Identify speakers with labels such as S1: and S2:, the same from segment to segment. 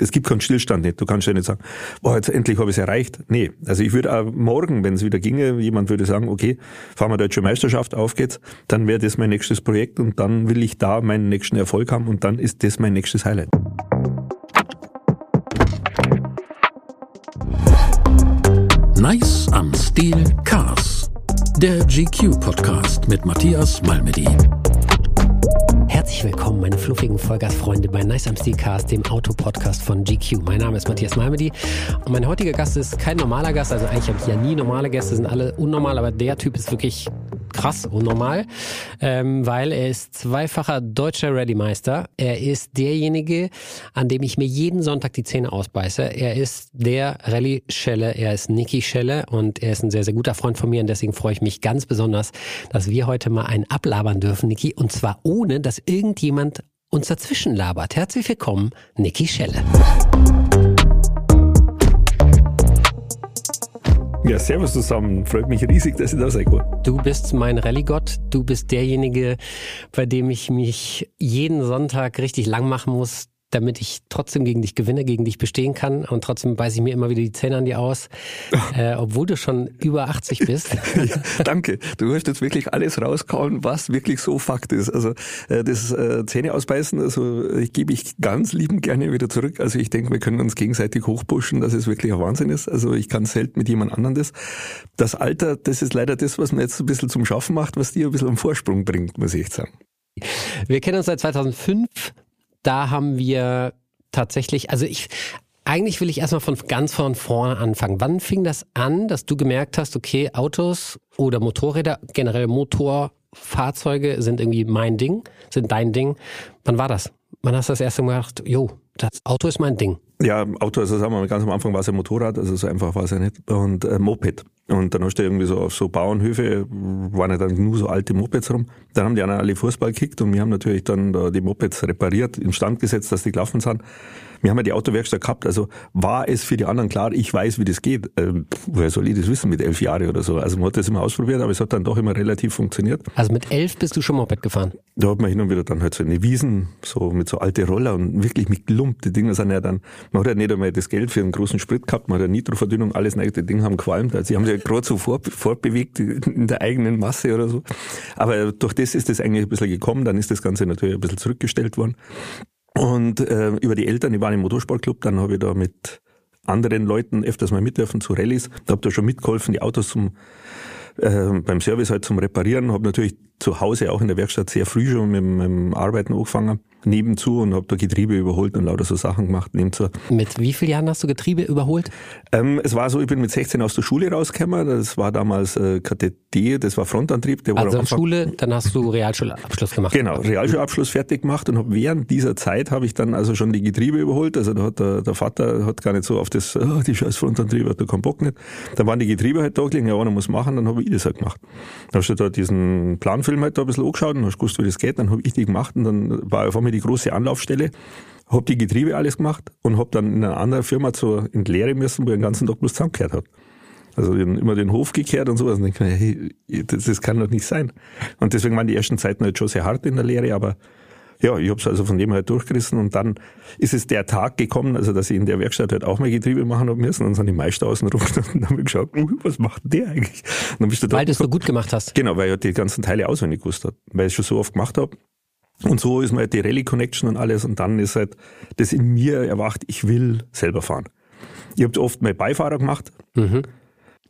S1: es gibt keinen Stillstand nicht. Du kannst ja nicht sagen, boah, jetzt endlich habe ich es erreicht. Nee, also ich würde auch morgen, wenn es wieder ginge, jemand würde sagen, okay, fahren wir Deutsche Meisterschaft, auf geht's, dann wäre das mein nächstes Projekt und dann will ich da meinen nächsten Erfolg haben und dann ist das mein nächstes Highlight.
S2: Nice am Stil Cars. Der GQ-Podcast mit Matthias Malmedy.
S3: Herzlich willkommen, meine fluffigen Vollgasfreunde bei Nice am Stil Cast, dem Autopodcast von GQ. Mein Name ist Matthias Malmedy und mein heutiger Gast ist kein normaler Gast. Also eigentlich habe ich ja nie normale Gäste, sind alle unnormal, aber der Typ ist wirklich krass unnormal, ähm, weil er ist zweifacher deutscher Rallye-Meister. Er ist derjenige, an dem ich mir jeden Sonntag die Zähne ausbeiße. Er ist der Rallye-Schelle, er ist Niki Schelle und er ist ein sehr, sehr guter Freund von mir und deswegen freue ich mich ganz besonders, dass wir heute mal einen ablabern dürfen, Niki, und zwar ohne, dass irgendjemand uns dazwischen labert. Herzlich willkommen, Niki Schelle.
S1: Ja, servus zusammen. Freut mich riesig, dass ich da kann.
S3: Du bist mein Rallye-Gott. Du bist derjenige, bei dem ich mich jeden Sonntag richtig lang machen muss, damit ich trotzdem gegen dich gewinne, gegen dich bestehen kann. Und trotzdem beiße ich mir immer wieder die Zähne an dir aus, äh, obwohl du schon über 80 bist.
S1: ja, danke. Du hast jetzt wirklich alles rausgehauen, was wirklich so Fakt ist. Also äh, das äh, Zähne ausbeißen, also ich gebe ich ganz liebend gerne wieder zurück. Also ich denke, wir können uns gegenseitig hochpushen, dass es wirklich ein Wahnsinn ist. Also ich kann selten mit jemand anderem das. Das Alter, das ist leider das, was mir jetzt ein bisschen zum Schaffen macht, was dir ein bisschen am Vorsprung bringt, muss ich echt sagen.
S3: Wir kennen uns seit 2005 da haben wir tatsächlich, also ich, eigentlich will ich erstmal von ganz von vorne anfangen. Wann fing das an, dass du gemerkt hast, okay, Autos oder Motorräder, generell Motorfahrzeuge sind irgendwie mein Ding, sind dein Ding. Wann war das? Wann hast du das erste Mal gedacht, jo, das Auto ist mein Ding?
S1: Ja, Auto, also sagen wir mal, ganz am Anfang war es ein Motorrad, also so einfach war es ja nicht. Und äh, Moped. Und dann hast du irgendwie so auf so Bauernhöfe, waren ja dann nur so alte Mopeds rum. Dann haben die anderen alle Fußball gekickt und wir haben natürlich dann da die Mopeds repariert, instand gesetzt, dass die gelaufen sind. Wir haben ja die Autowerkstatt gehabt, also war es für die anderen klar, ich weiß, wie das geht. Ähm, woher soll ich das wissen mit elf Jahren oder so? Also man hat das immer ausprobiert, aber es hat dann doch immer relativ funktioniert.
S3: Also mit elf bist du schon Moped gefahren?
S1: Da hat man hin und wieder dann halt so eine Wiesen, so mit so alte Roller und wirklich mit Klump. Die Dinger sind ja dann, man hat ja nicht einmal das Geld für einen großen Sprit gehabt, man hat ja Nitroverdünnung, alles neue, die Dinge haben qualmt. Also sie haben sich gerade so fortbewegt in der eigenen Masse oder so. Aber durch das ist das eigentlich ein bisschen gekommen, dann ist das Ganze natürlich ein bisschen zurückgestellt worden. Und äh, über die Eltern, ich war im Motorsportclub, dann habe ich da mit anderen Leuten öfters mal mitdürfen zu Rallyes. Da habe da schon mitgeholfen, die Autos zum äh, beim Service halt zum Reparieren. Habe natürlich zu Hause auch in der Werkstatt sehr früh schon mit, mit dem Arbeiten angefangen nebenzu und habe da Getriebe überholt und lauter so Sachen gemacht nebenzu.
S3: Mit wie vielen Jahren hast du Getriebe überholt?
S1: Ähm, es war so, ich bin mit 16 aus der Schule rausgekommen. Das war damals äh, KTD, das war Frontantrieb.
S3: Der also war Schule, dann hast du Realschulabschluss gemacht.
S1: Genau, Realschulabschluss fertig gemacht und habe während dieser Zeit habe ich dann also schon die Getriebe überholt. Also da hat der, der Vater hat gar nicht so auf das, oh, die scheiß Frontantriebe, hat da keinen Bock nicht. Da waren die Getriebe halt da gelegen, ja, einer muss machen, dann habe ich das halt gemacht. Dann hast du da diesen Planfilm halt da ein bisschen angeschaut und hast gewusst, wie das geht, dann habe ich die gemacht und dann war auf einmal die große Anlaufstelle, habe die Getriebe alles gemacht und habe dann in einer anderen Firma zur Entleere müssen, wo ich den ganzen Tag bloß zusammengekehrt habe. Also immer den Hof gekehrt und sowas. Und denke mir, hey, das, das, kann doch nicht sein. Und deswegen waren die ersten Zeiten halt schon sehr hart in der Lehre, aber ja, ich habe es also von dem halt durchgerissen und dann ist es der Tag gekommen, also dass ich in der Werkstatt halt auch mal Getriebe machen habe müssen und dann sind die Meister außen rumgestanden und haben geschaut, uh, was macht der eigentlich?
S3: dann bist du weil du es so gut gemacht hast.
S1: Genau, weil ich halt die ganzen Teile auswendig gewusst habe, weil ich es schon so oft gemacht habe. Und so ist mal halt die Rallye Connection und alles und dann ist halt das in mir erwacht, ich will selber fahren. Ich habe oft mal Beifahrer gemacht.
S3: Mhm.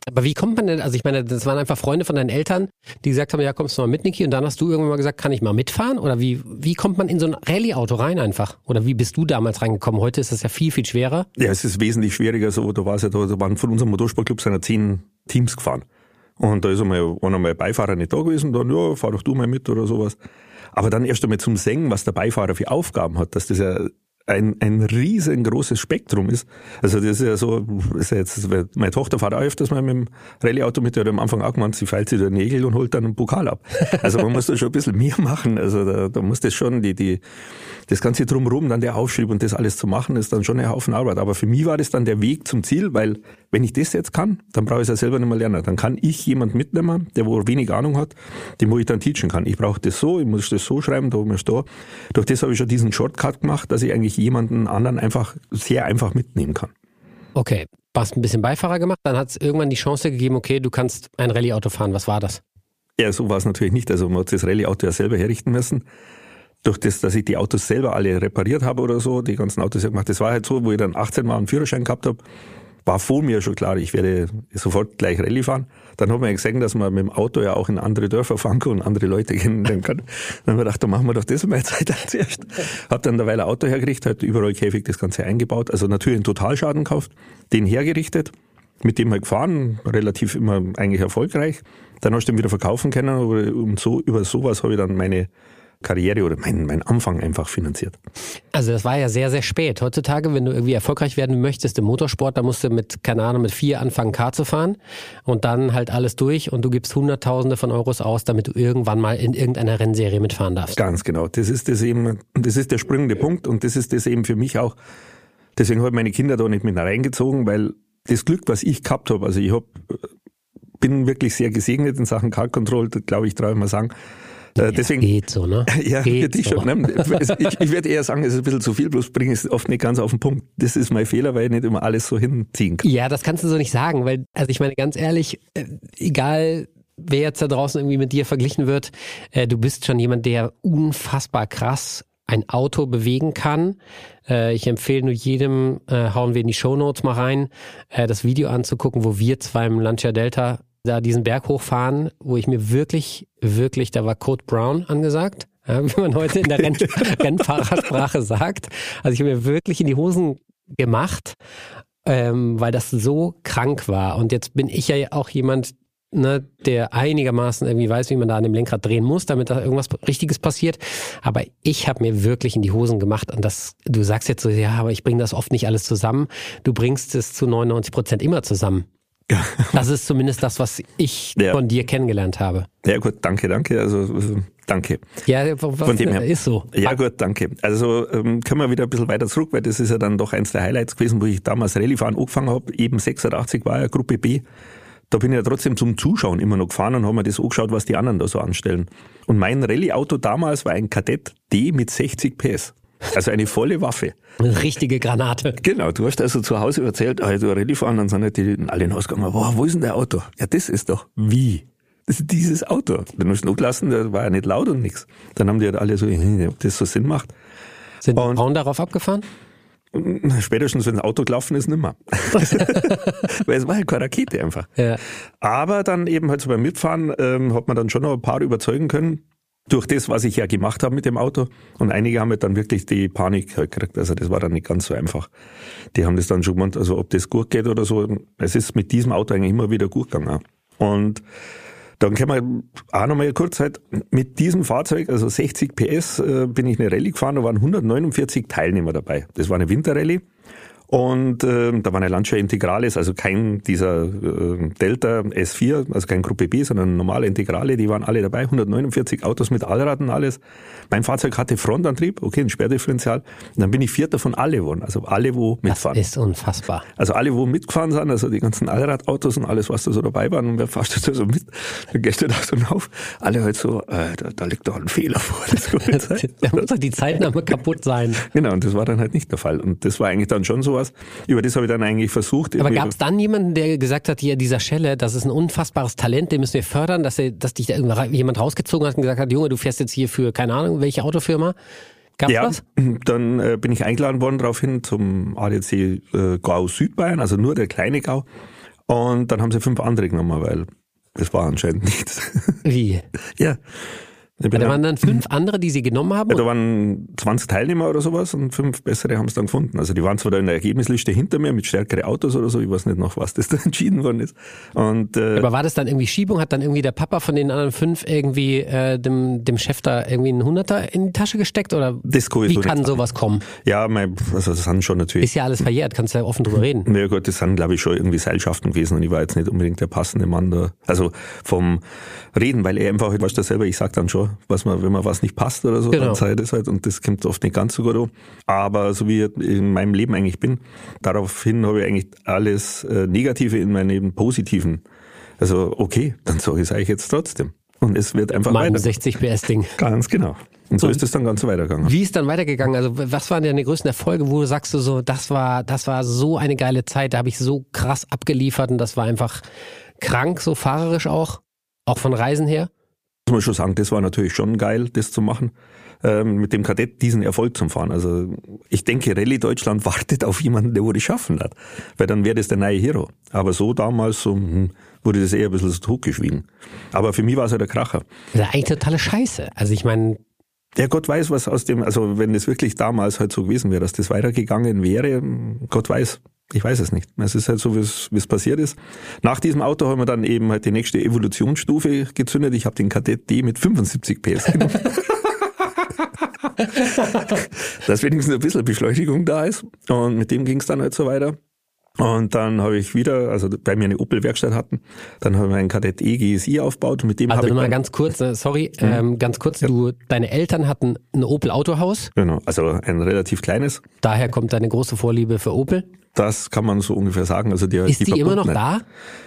S3: Aber wie kommt man denn, also ich meine, das waren einfach Freunde von deinen Eltern, die gesagt haben, ja, kommst du mal mit, Niki? Und dann hast du irgendwann mal gesagt, kann ich mal mitfahren? Oder wie, wie kommt man in so ein Rallye-Auto rein einfach? Oder wie bist du damals reingekommen? Heute ist das ja viel, viel schwerer.
S1: Ja, es ist wesentlich schwieriger. So, da war es ja da, da waren von unserem Motorsportclub seiner zehn Teams gefahren. Und da ist einmal, einer mal Beifahrer nicht da gewesen, dann, ja, fahr doch du mal mit oder sowas. Aber dann erst einmal zum Singen, was der Beifahrer für Aufgaben hat, dass das ja ein, ein riesengroßes Spektrum ist. Also das ist ja so, ist ja jetzt, meine Tochter fährt auch öfters mal mit dem Rallye-Auto mit, der hat am Anfang auch gemeint, sie feilt sich den Nägel und holt dann einen Pokal ab. Also man muss da schon ein bisschen mehr machen. Also da, da muss das schon, die, die, das Ganze drumherum, dann der Aufschrieb und das alles zu machen, ist dann schon ein Haufen Arbeit. Aber für mich war das dann der Weg zum Ziel, weil wenn ich das jetzt kann, dann brauche ich es ja selber nicht mehr lernen. Dann kann ich jemand mitnehmen, der wo wenig Ahnung hat, dem wo ich dann teachen kann. Ich brauche das so, ich muss das so schreiben, da muss da. Durch das habe ich schon diesen Shortcut gemacht, dass ich eigentlich jemanden anderen einfach sehr einfach mitnehmen kann.
S3: Okay, hast ein bisschen Beifahrer gemacht, dann hat es irgendwann die Chance gegeben, okay, du kannst ein Rallye-Auto fahren. Was war das?
S1: Ja, so war es natürlich nicht. Also man hat das Rallye-Auto ja selber herrichten müssen. Durch das, dass ich die Autos selber alle repariert habe oder so, die ganzen Autos gemacht, das war halt so, wo ich dann 18 Mal einen Führerschein gehabt habe, war vor mir schon klar, ich werde sofort gleich Rallye fahren. Dann hat man gesehen, dass man mit dem Auto ja auch in andere Dörfer fahren kann und andere Leute kennenlernen kann. Dann haben wir gedacht, dann machen wir doch das mal Zeit zuerst. Hab dann derweil ein Auto hergerichtet, halt überall käfig das Ganze eingebaut, also natürlich einen Totalschaden gekauft, den hergerichtet, mit dem halt gefahren, relativ immer eigentlich erfolgreich. Dann hast du den wieder verkaufen können, um so, über sowas habe ich dann meine Karriere oder mein, mein Anfang einfach finanziert.
S3: Also das war ja sehr, sehr spät. Heutzutage, wenn du irgendwie erfolgreich werden möchtest im Motorsport, da musst du mit, keine Ahnung, mit vier anfangen, Car zu fahren und dann halt alles durch und du gibst Hunderttausende von Euros aus, damit du irgendwann mal in irgendeiner Rennserie mitfahren darfst.
S1: Ganz genau. Das ist das eben, das ist der springende Punkt und das ist das eben für mich auch. Deswegen habe ich meine Kinder da nicht mit reingezogen, weil das Glück, was ich gehabt habe, also ich hab, bin wirklich sehr gesegnet in Sachen Car Control, glaube ich, traue ich mal sagen
S3: äh, ja, deswegen, geht so, ne?
S1: Ja, geht für so. schon. Ne? Ich, ich würde eher sagen, es ist ein bisschen zu viel, bloß bringe ich es oft nicht ganz auf den Punkt. Das ist mein Fehler, weil ich nicht immer alles so hinziehen kann.
S3: Ja, das kannst du so nicht sagen, weil, also ich meine, ganz ehrlich, äh, egal wer jetzt da draußen irgendwie mit dir verglichen wird, äh, du bist schon jemand, der unfassbar krass ein Auto bewegen kann. Äh, ich empfehle nur jedem, äh, hauen wir in die Show Notes mal rein, äh, das Video anzugucken, wo wir zwei im Lancia Delta da diesen Berg hochfahren, wo ich mir wirklich, wirklich, da war Code Brown angesagt, ja, wie man heute in der Renn Rennfahrersprache sagt. Also ich habe mir wirklich in die Hosen gemacht, ähm, weil das so krank war. Und jetzt bin ich ja auch jemand, ne, der einigermaßen irgendwie weiß, wie man da an dem Lenkrad drehen muss, damit da irgendwas Richtiges passiert. Aber ich habe mir wirklich in die Hosen gemacht und das, du sagst jetzt so, ja, aber ich bringe das oft nicht alles zusammen. Du bringst es zu 99 Prozent immer zusammen. Das ist zumindest das, was ich ja. von dir kennengelernt habe.
S1: Ja gut, danke, danke. Also, also danke.
S3: Ja, von dem her. ist so.
S1: Ja gut, danke. Also ähm, können wir wieder ein bisschen weiter zurück, weil das ist ja dann doch eins der Highlights gewesen, wo ich damals Rallye-Fahren angefangen habe. Eben 86 war ja Gruppe B. Da bin ich ja trotzdem zum Zuschauen immer noch gefahren und habe mir das angeschaut, was die anderen da so anstellen. Und mein Rallye-Auto damals war ein Kadett D mit 60 PS. Also eine volle Waffe.
S3: Eine richtige Granate.
S1: Genau, du hast also zu Hause erzählt, also Rallye fahren, dann sind halt die alle hinausgegangen, wow, wo ist denn der Auto? Ja, das ist doch, wie? Das ist dieses Auto. Dann hast du noch gelassen, der war ja nicht laut und nichts. Dann haben die halt alle so, ob das so Sinn macht.
S3: Sind die Frauen darauf abgefahren?
S1: Spätestens, wenn das Auto gelaufen ist, nimmer. Weil es war halt keine Rakete einfach. Ja. Aber dann eben halt so beim Mitfahren ähm, hat man dann schon noch ein paar überzeugen können, durch das, was ich ja gemacht habe mit dem Auto. Und einige haben halt dann wirklich die Panik halt gekriegt. Also das war dann nicht ganz so einfach. Die haben das dann schon gemeint, also ob das gut geht oder so. Es ist mit diesem Auto eigentlich immer wieder gut gegangen. Und dann können wir auch nochmal kurz halt, mit diesem Fahrzeug, also 60 PS, äh, bin ich eine Rallye gefahren, da waren 149 Teilnehmer dabei. Das war eine Winterrallye. Und äh, da war eine Lancia Integrales, also kein dieser äh, Delta S4, also kein Gruppe B, sondern normale Integrale, die waren alle dabei, 149 Autos mit Allrad und alles. Mein Fahrzeug hatte Frontantrieb, okay, ein Sperrdifferential. Und dann bin ich Vierter von alle geworden, also alle, wo mitfahren.
S3: Das ist unfassbar.
S1: Also alle, wo mitgefahren sind, also die ganzen Allradautos und alles, was da so dabei waren und wer fährst du da so mit? Dann gehst du da so auf, alle halt so, äh, da, da liegt doch ein Fehler vor. Das
S3: da muss doch die Zeitnahme kaputt sein.
S1: Genau, und das war dann halt nicht der Fall. Und das war eigentlich dann schon so sowas. Über das habe ich dann eigentlich versucht.
S3: Aber gab es dann jemanden, der gesagt hat, hier dieser Schelle, das ist ein unfassbares Talent, den müssen wir fördern, dass, er, dass dich da jemand rausgezogen hat und gesagt hat, Junge, du fährst jetzt hier für, keine Ahnung, welche Autofirma? Gab's
S1: ja,
S3: was?
S1: dann äh, bin ich eingeladen worden daraufhin zum ADC äh, Gau Südbayern, also nur der kleine Gau. Und dann haben sie fünf andere genommen, weil das war anscheinend nichts.
S3: Wie?
S1: ja.
S3: Da waren dann fünf andere, die sie genommen haben?
S1: Ja, da waren 20 Teilnehmer oder sowas und fünf bessere haben es dann gefunden. Also die waren zwar da in der Ergebnisliste hinter mir mit stärkeren Autos oder so, ich weiß nicht noch, was das da entschieden worden ist. Und,
S3: äh, Aber war das dann irgendwie Schiebung? Hat dann irgendwie der Papa von den anderen fünf irgendwie äh, dem, dem Chef da irgendwie einen Hunderter in die Tasche gesteckt? Oder das kann wie kann sowas kommen?
S1: Ja, mein, also das sind schon natürlich...
S3: Ist ja alles verjährt, kannst du ja offen drüber reden.
S1: Ja gut, das sind glaube ich schon irgendwie Seilschaften gewesen und ich war jetzt nicht unbedingt der passende Mann da. Also vom Reden, weil er einfach, weißt du selber, ich sag dann schon, man, was man, wenn man was nicht passt oder so,
S3: Genau.
S1: dann Zeit ist halt und das kommt oft nicht ganz so gut an. Aber so wie ich in meinem Leben eigentlich bin, daraufhin habe ich eigentlich alles äh, Negative in meinem Positiven. Also okay, dann sage ich es euch jetzt trotzdem. Und es wird einfach
S3: Mein
S1: weiter.
S3: 60 PS-Ding.
S1: Ganz genau. Und so
S3: Und-
S1: ist es dann ganz weitergegangen.
S3: Wie ist dann weitergegangen? Also was waren deine größten Erfolge, wo du sagst du so, das war, das war so eine geile Zeit, da habe ich so krass abgeliefert und das war einfach krank, so fahrerisch auch, auch von Reisen her.
S1: Muss man schon sagen, das war natürlich schon geil, das zu machen, ähm, mit dem Kadett diesen Erfolg zu fahren. Also ich denke, Rallye Deutschland wartet auf jemanden, der wo das schaffen hat, weil dann wäre das der neue Hero. Aber so damals so, hm, wurde das eher ein bisschen so totgeschwiegen. Aber für mich war es halt der Kracher.
S3: Das ist eigentlich totale Scheiße. Also ich meine,
S1: Der Gott weiß, was aus dem, also wenn es wirklich damals halt so gewesen wäre, dass das weitergegangen wäre, Gott weiß. Ich weiß es nicht. Es ist halt so, wie es passiert ist. Nach diesem Auto haben wir dann eben halt die nächste Evolutionsstufe gezündet. Ich habe den Kadett D mit 75 PS genommen. dass wenigstens ein bisschen Beschleunigung da ist. Und mit dem ging es dann halt so weiter. Und dann habe ich wieder, also bei mir eine Opel-Werkstatt hatten, dann habe ich meinen Kadett E GSI aufgebaut und mit dem
S3: also
S1: habe ich
S3: nochmal
S1: dann-
S3: ganz kurz, äh, sorry, ähm, ganz kurz, du, deine Eltern hatten ein Opel Autohaus,
S1: Genau, also ein relativ kleines.
S3: daher kommt deine große Vorliebe für Opel.
S1: Das kann man so ungefähr sagen. Also die,
S3: Ist die, immer noch da?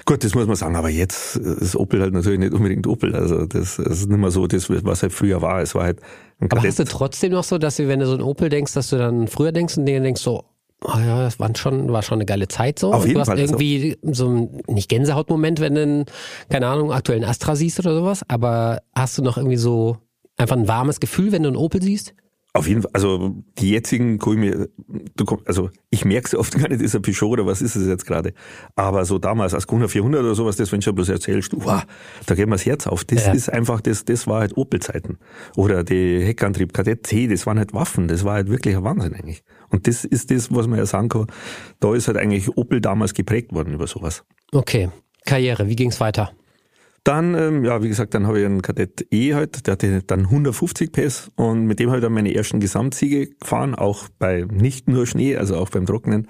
S1: Gut, das muss man sagen, aber jetzt ist Opel halt natürlich nicht unbedingt Opel. Also das, ist nicht mehr so das, was halt früher war. Es war halt ein
S3: Aber
S1: Kadett.
S3: hast du trotzdem noch so, dass du, wenn du so ein Opel denkst, dass du dann früher denkst und dir denkst so, oh ja, das war schon, war schon eine geile Zeit so.
S1: Auf jeden
S3: du hast
S1: Fall, also-
S3: irgendwie so ein, nicht Gänsehautmoment, wenn du, einen, keine Ahnung, aktuellen Astra siehst oder sowas, aber hast du noch irgendwie so einfach ein warmes Gefühl, wenn du einen Opel siehst?
S1: Auf jeden Fall, also die jetzigen kann ich mir, du komm, also ich merke es oft gar nicht, ist ein Peugeot oder was ist es jetzt gerade. Aber so damals, als Gruner 400 oder sowas, das, wenn du schon bloß erzählst, wow, da geht mir das Herz auf. Das
S3: Ja.
S1: ist einfach, das, das war halt Opel-Zeiten. Oder die Heckantrieb Kadett C, das waren halt Waffen, das war halt wirklich ein Wahnsinn eigentlich. Und das ist das, was man ja sagen kann, da ist halt eigentlich Opel damals geprägt worden über sowas.
S3: Okay. Karriere, wie ging's weiter?
S1: Dann, ähm, ja, wie gesagt, dann habe ich einen Kadett E halt, der hatte dann 150 PS und mit dem habe ich dann meine ersten Gesamtsiege gefahren, auch bei nicht nur Schnee, also auch beim Trocknen.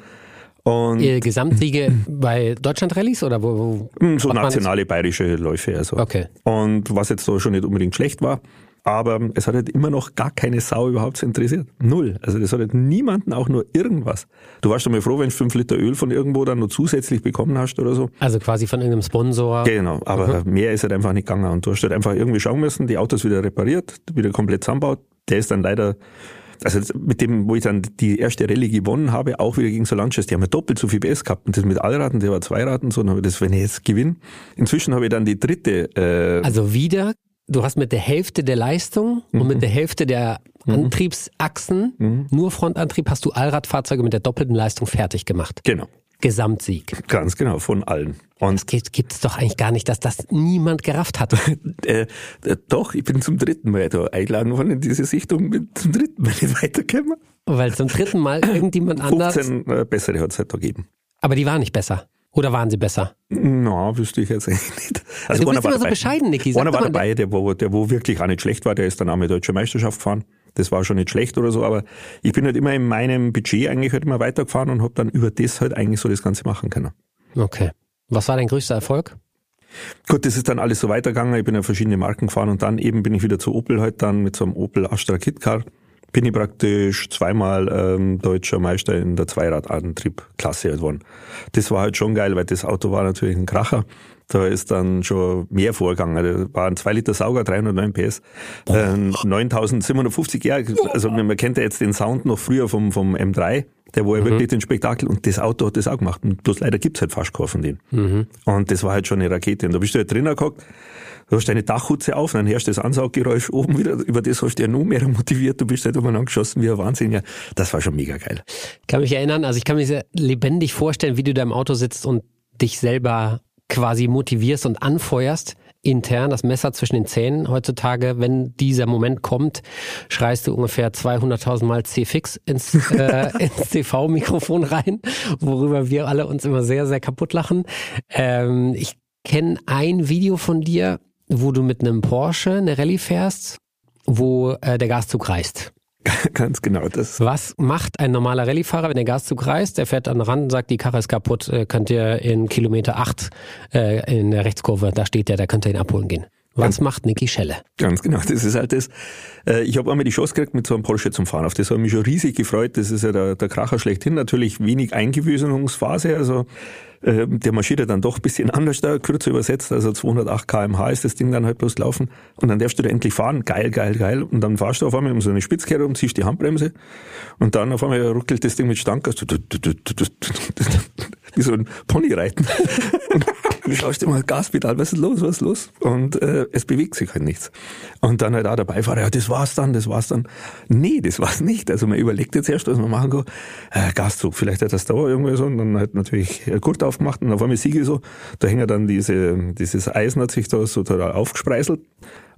S1: Und
S3: Ihr Gesamtsiege bei Deutschland-Rallyes oder wo? wo
S1: mh, so nationale bayerische Läufe. Also.
S3: Okay.
S1: Und was jetzt da schon nicht unbedingt schlecht war, aber es hat halt immer noch gar keine Sau überhaupt interessiert. Null. Also das hat halt niemanden auch nur irgendwas. Du warst doch mal froh, wenn du fünf Liter Öl von irgendwo dann noch zusätzlich bekommen hast oder so.
S3: Also quasi von irgendeinem Sponsor.
S1: Genau, aber mehr ist halt einfach nicht gegangen. Und du hast halt einfach irgendwie schauen müssen, die Autos wieder repariert, wieder komplett zusammenbaut. Der ist dann leider, also mit dem, wo ich dann die erste Rallye gewonnen habe, auch wieder gegen so Launches, die haben ja doppelt so viel PS gehabt. Und das mit Allraden, der war Zweirad und so, und habe ich das, wenn ich jetzt gewinne. Inzwischen habe ich dann die dritte, äh,
S3: Also wieder, du hast mit der Hälfte der Leistung und
S1: Mhm.
S3: mit der Hälfte der Antriebsachsen, nur Frontantrieb, hast du Allradfahrzeuge mit der doppelten Leistung fertig gemacht.
S1: genau,
S3: Gesamtsieg.
S1: ganz genau, von allen. Und
S3: Gibt gibt's doch eigentlich gar nicht, dass das niemand gerafft hat.
S1: äh, äh, doch, ich bin zum dritten Mal da eingeladen worden in diese Sichtung, bin zum dritten Mal nicht weitergekommen.
S3: Weil zum dritten Mal irgendjemand anders,
S1: 15 äh, bessere hat es halt da gegeben.
S3: aber die waren nicht besser. Oder waren sie besser?
S1: Na, wüsste ich jetzt eigentlich nicht. Also
S3: du
S1: einer
S3: bist immer so
S1: dabei.
S3: bescheiden, Niki. Sag
S1: Einer war dabei, der wo, der wo wirklich auch nicht schlecht war, der ist dann auch mit Deutscher Meisterschaft gefahren. Das war schon nicht schlecht oder so, aber ich bin halt immer in meinem Budget eigentlich halt immer weitergefahren und habe dann über das halt eigentlich so das Ganze machen können.
S3: Okay. Was war dein größter Erfolg?
S1: Gut, das ist dann alles so weitergegangen. Ich bin ja verschiedene Marken gefahren und dann eben bin ich wieder zu Opel halt dann mit so einem Opel Astra Kitcar. Bin ich praktisch zweimal ähm, deutscher Meister in der Zweiradantriebklasse geworden. Das war halt schon geil, weil das Auto war natürlich ein Kracher. Da ist dann schon mehr vorgegangen. Da war ein 2 Liter Sauger, 309 PS, äh, 9750 ja, also man kennt ja jetzt den Sound noch früher vom, vom M3, der war ja wirklich den Spektakel und das Auto hat das auch gemacht. Und bloß leider gibt's halt fast keinen von denen. Und das war halt schon eine Rakete. Und da bist du halt drinnen gehockt, du hast deine Dachhutze auf, dann hörst du das Ansauggeräusch oben wieder, über das hast du ja noch mehr motiviert, du bist halt umeinander geschossen wie ein Wahnsinn. Ja, das war schon mega geil.
S3: Ich kann mich erinnern, also ich kann mir sehr lebendig vorstellen, wie du da im Auto sitzt und dich selber quasi motivierst und anfeuerst, intern das Messer zwischen den Zähnen. Heutzutage, wenn dieser Moment kommt, schreist du ungefähr 200.000 Mal C-Fix ins, äh, ins TV-Mikrofon rein, worüber wir alle uns immer sehr, sehr kaputt lachen. Ähm, ich kenne ein Video von dir, wo du mit einem Porsche eine Rallye fährst, wo äh, der Gaszug reißt.
S1: Ganz genau, das.
S3: Was macht ein normaler Rallyefahrer, wenn der Gaszug reißt? Der fährt an den Rand und sagt, die Karre ist kaputt, äh, könnt ihr in Kilometer 8 äh, in der Rechtskurve, da steht der, da könnt ihr ihn abholen gehen. Was macht Niki Schelle?
S1: Ganz genau, das ist halt das. Äh, ich habe einmal die Chance gekriegt, mit so einem Porsche zum Fahren. Auf das habe ich mich schon riesig gefreut. Das ist ja der, der Kracher schlechthin. Natürlich wenig Eingewöhnungsphase. Also äh, der marschiert ja dann doch ein bisschen anders da, kürzer übersetzt. Also 208 kmh ist das Ding dann halt bloß laufen. Und dann darfst du da endlich fahren. Geil, geil, geil. Und dann fahrst du auf einmal um so eine Spitzkehre um, ziehst die Handbremse. Und dann auf einmal ruckelt das Ding mit Stank. Wie so ein Pony reiten. du schaust immer Gaspedal, was ist los, was ist los? Und äh, es bewegt sich halt nichts. Und dann halt auch der Beifahrer, ja, das war's dann, das war's dann. Nee, das war's nicht. Also man überlegt jetzt erst, was man machen kann. Äh, Gaszug, vielleicht hat das da irgendwie so und dann halt natürlich Gurt aufgemacht und auf einmal siege ich so, da hängt dann diese, dieses Eisen hat sich da so total aufgespreißelt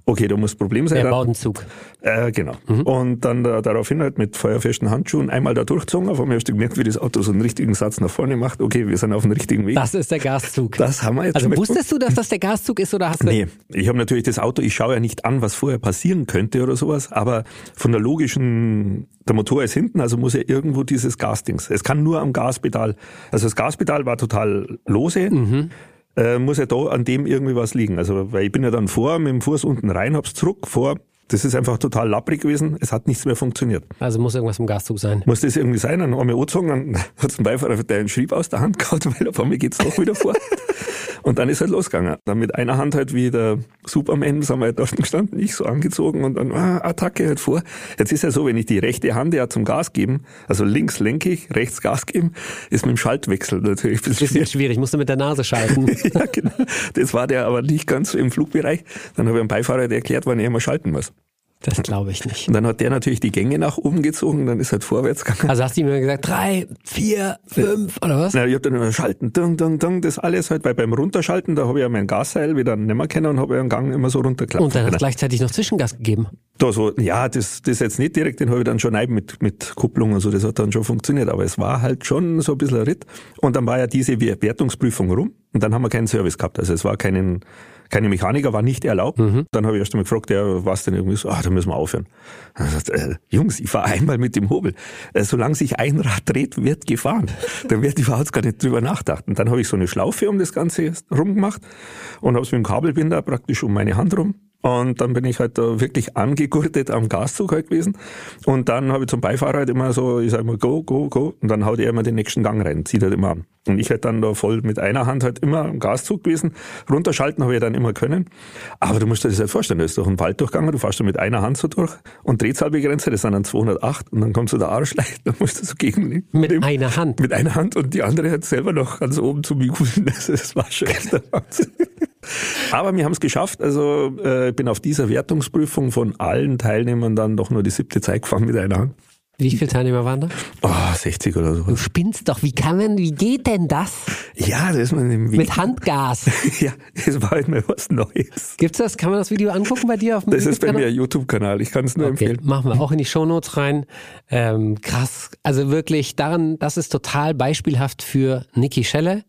S1: okay, da muss Problem sein.
S3: Der Baudenzug.
S1: Äh, genau. Mhm. Und dann da, daraufhin halt mit feuerfesten Handschuhen einmal da durchgezogen. Auf einmal hast du gemerkt, wie das Auto so einen richtigen Satz nach vorne macht. Okay, wir sind auf dem richtigen Weg.
S3: Das ist der Gaszug.
S1: Das haben wir jetzt.
S3: Also wusstest du, dass das der Gaszug ist oder hast du?
S1: Nee, ich habe natürlich das Auto, ich schaue ja nicht an, was vorher passieren könnte oder sowas, aber von der logischen, der Motor ist hinten, also muss ja irgendwo dieses Gasdings. Es kann nur am Gaspedal. Also das Gaspedal war total lose. Mhm äh, muss ja da an dem irgendwie was liegen. Also, weil ich bin ja dann vor, mit dem Fuß unten rein, hab's zurück, vor, das ist einfach total lapprig gewesen. Es hat nichts mehr funktioniert.
S3: Also muss irgendwas im Gaszug sein.
S1: Muss das irgendwie sein? Dann haben wir angezogen, dann hat's ein Beifahrer den Schrieb aus der Hand gehauen, weil auf einmal geht's doch wieder vor. Und dann ist halt losgegangen. Dann mit einer Hand halt wie der Superman sind wir halt dort gestanden, ich so angezogen und dann ah, Attacke halt vor. Jetzt ist ja so, wenn ich die rechte Hand ja zum Gas geben, also links lenke ich, rechts Gas geben, ist mit dem Schaltwechsel natürlich
S3: ein bisschen, bisschen schwierig. Musst du mit der Nase schalten.
S1: ja, genau. Das war der aber nicht ganz im Flugbereich. Dann habe ich einem Beifahrer erklärt, wann er mal schalten muss.
S3: Das glaube ich nicht.
S1: Und dann hat der natürlich die Gänge nach oben gezogen, dann ist halt vorwärts gegangen.
S3: Also hast du ihm gesagt, drei, vier, fünf oder was?
S1: Na, ich habe dann immer schalten, dung, dung, dung, das alles halt, weil beim Runterschalten, da habe ich ja mein Gasseil wieder nicht mehr kennen und habe ja einen Gang immer so runtergeklappt.
S3: Und dann hast du gleichzeitig noch Zwischengas gegeben.
S1: Da so, ja, das, das jetzt nicht direkt, den habe ich dann schon rein mit, mit Kupplung und so, das hat dann schon funktioniert, aber es war halt schon so ein bisschen ein Ritt. Und dann war ja diese Wertungsprüfung rum und dann haben wir keinen Service gehabt, also es war keinen, keine Mechaniker war nicht erlaubt. Mhm. Dann habe ich erst einmal gefragt, ja, was denn irgendwie so, ah, da müssen wir aufhören. Sagt, äh, Jungs, ich fahre einmal mit dem Hobel. Äh, solange sich ein Rad dreht, wird gefahren. Da wird überhaupt gar nicht drüber nachgedacht. Und dann habe ich so eine Schlaufe um das Ganze rumgemacht und habe es mit dem Kabelbinder praktisch um meine Hand rum und dann bin ich halt da wirklich angegurtet am Gaszug halt gewesen. Und dann habe ich zum Beifahrer halt immer so, ich sage immer, go, go, go. Und dann haut er immer den nächsten Gang rein, zieht halt immer an. Und ich halt dann da voll mit einer Hand halt immer am Gaszug gewesen. Runterschalten habe ich dann immer können. Aber du musst dir das halt vorstellen, das ist doch ein Walddurchgang, du fährst da mit einer Hand so durch und Drehzahlbegrenzer, das sind dann 208 und dann kommst du da Arschleich, dann musst du so gegen
S3: Mit dem, einer Hand?
S1: Mit einer Hand und die andere hat selber noch ganz oben zu mir Das war schon der Wahnsinn. Aber wir haben es geschafft. Also äh, bin auf dieser Wertungsprüfung von allen Teilnehmern dann doch nur die siebte Zeit gefahren mit einer Hand.
S3: Wie viele Teilnehmer waren da?
S1: Oh, 60 oder so.
S3: Du spinnst doch. Wie kann man, wie geht denn das?
S1: Ja, das ist man im
S3: Mit Handgas.
S1: ja, das war halt mal was Neues.
S3: Gibt's das? Kann man das Video angucken bei dir auf
S1: dem Das ist bei mir YouTube-Kanal. Ich kann es nur okay, empfehlen.
S3: Machen wir auch in die Shownotes rein. Ähm, krass. Also wirklich daran, das ist total beispielhaft für Niki Schelle.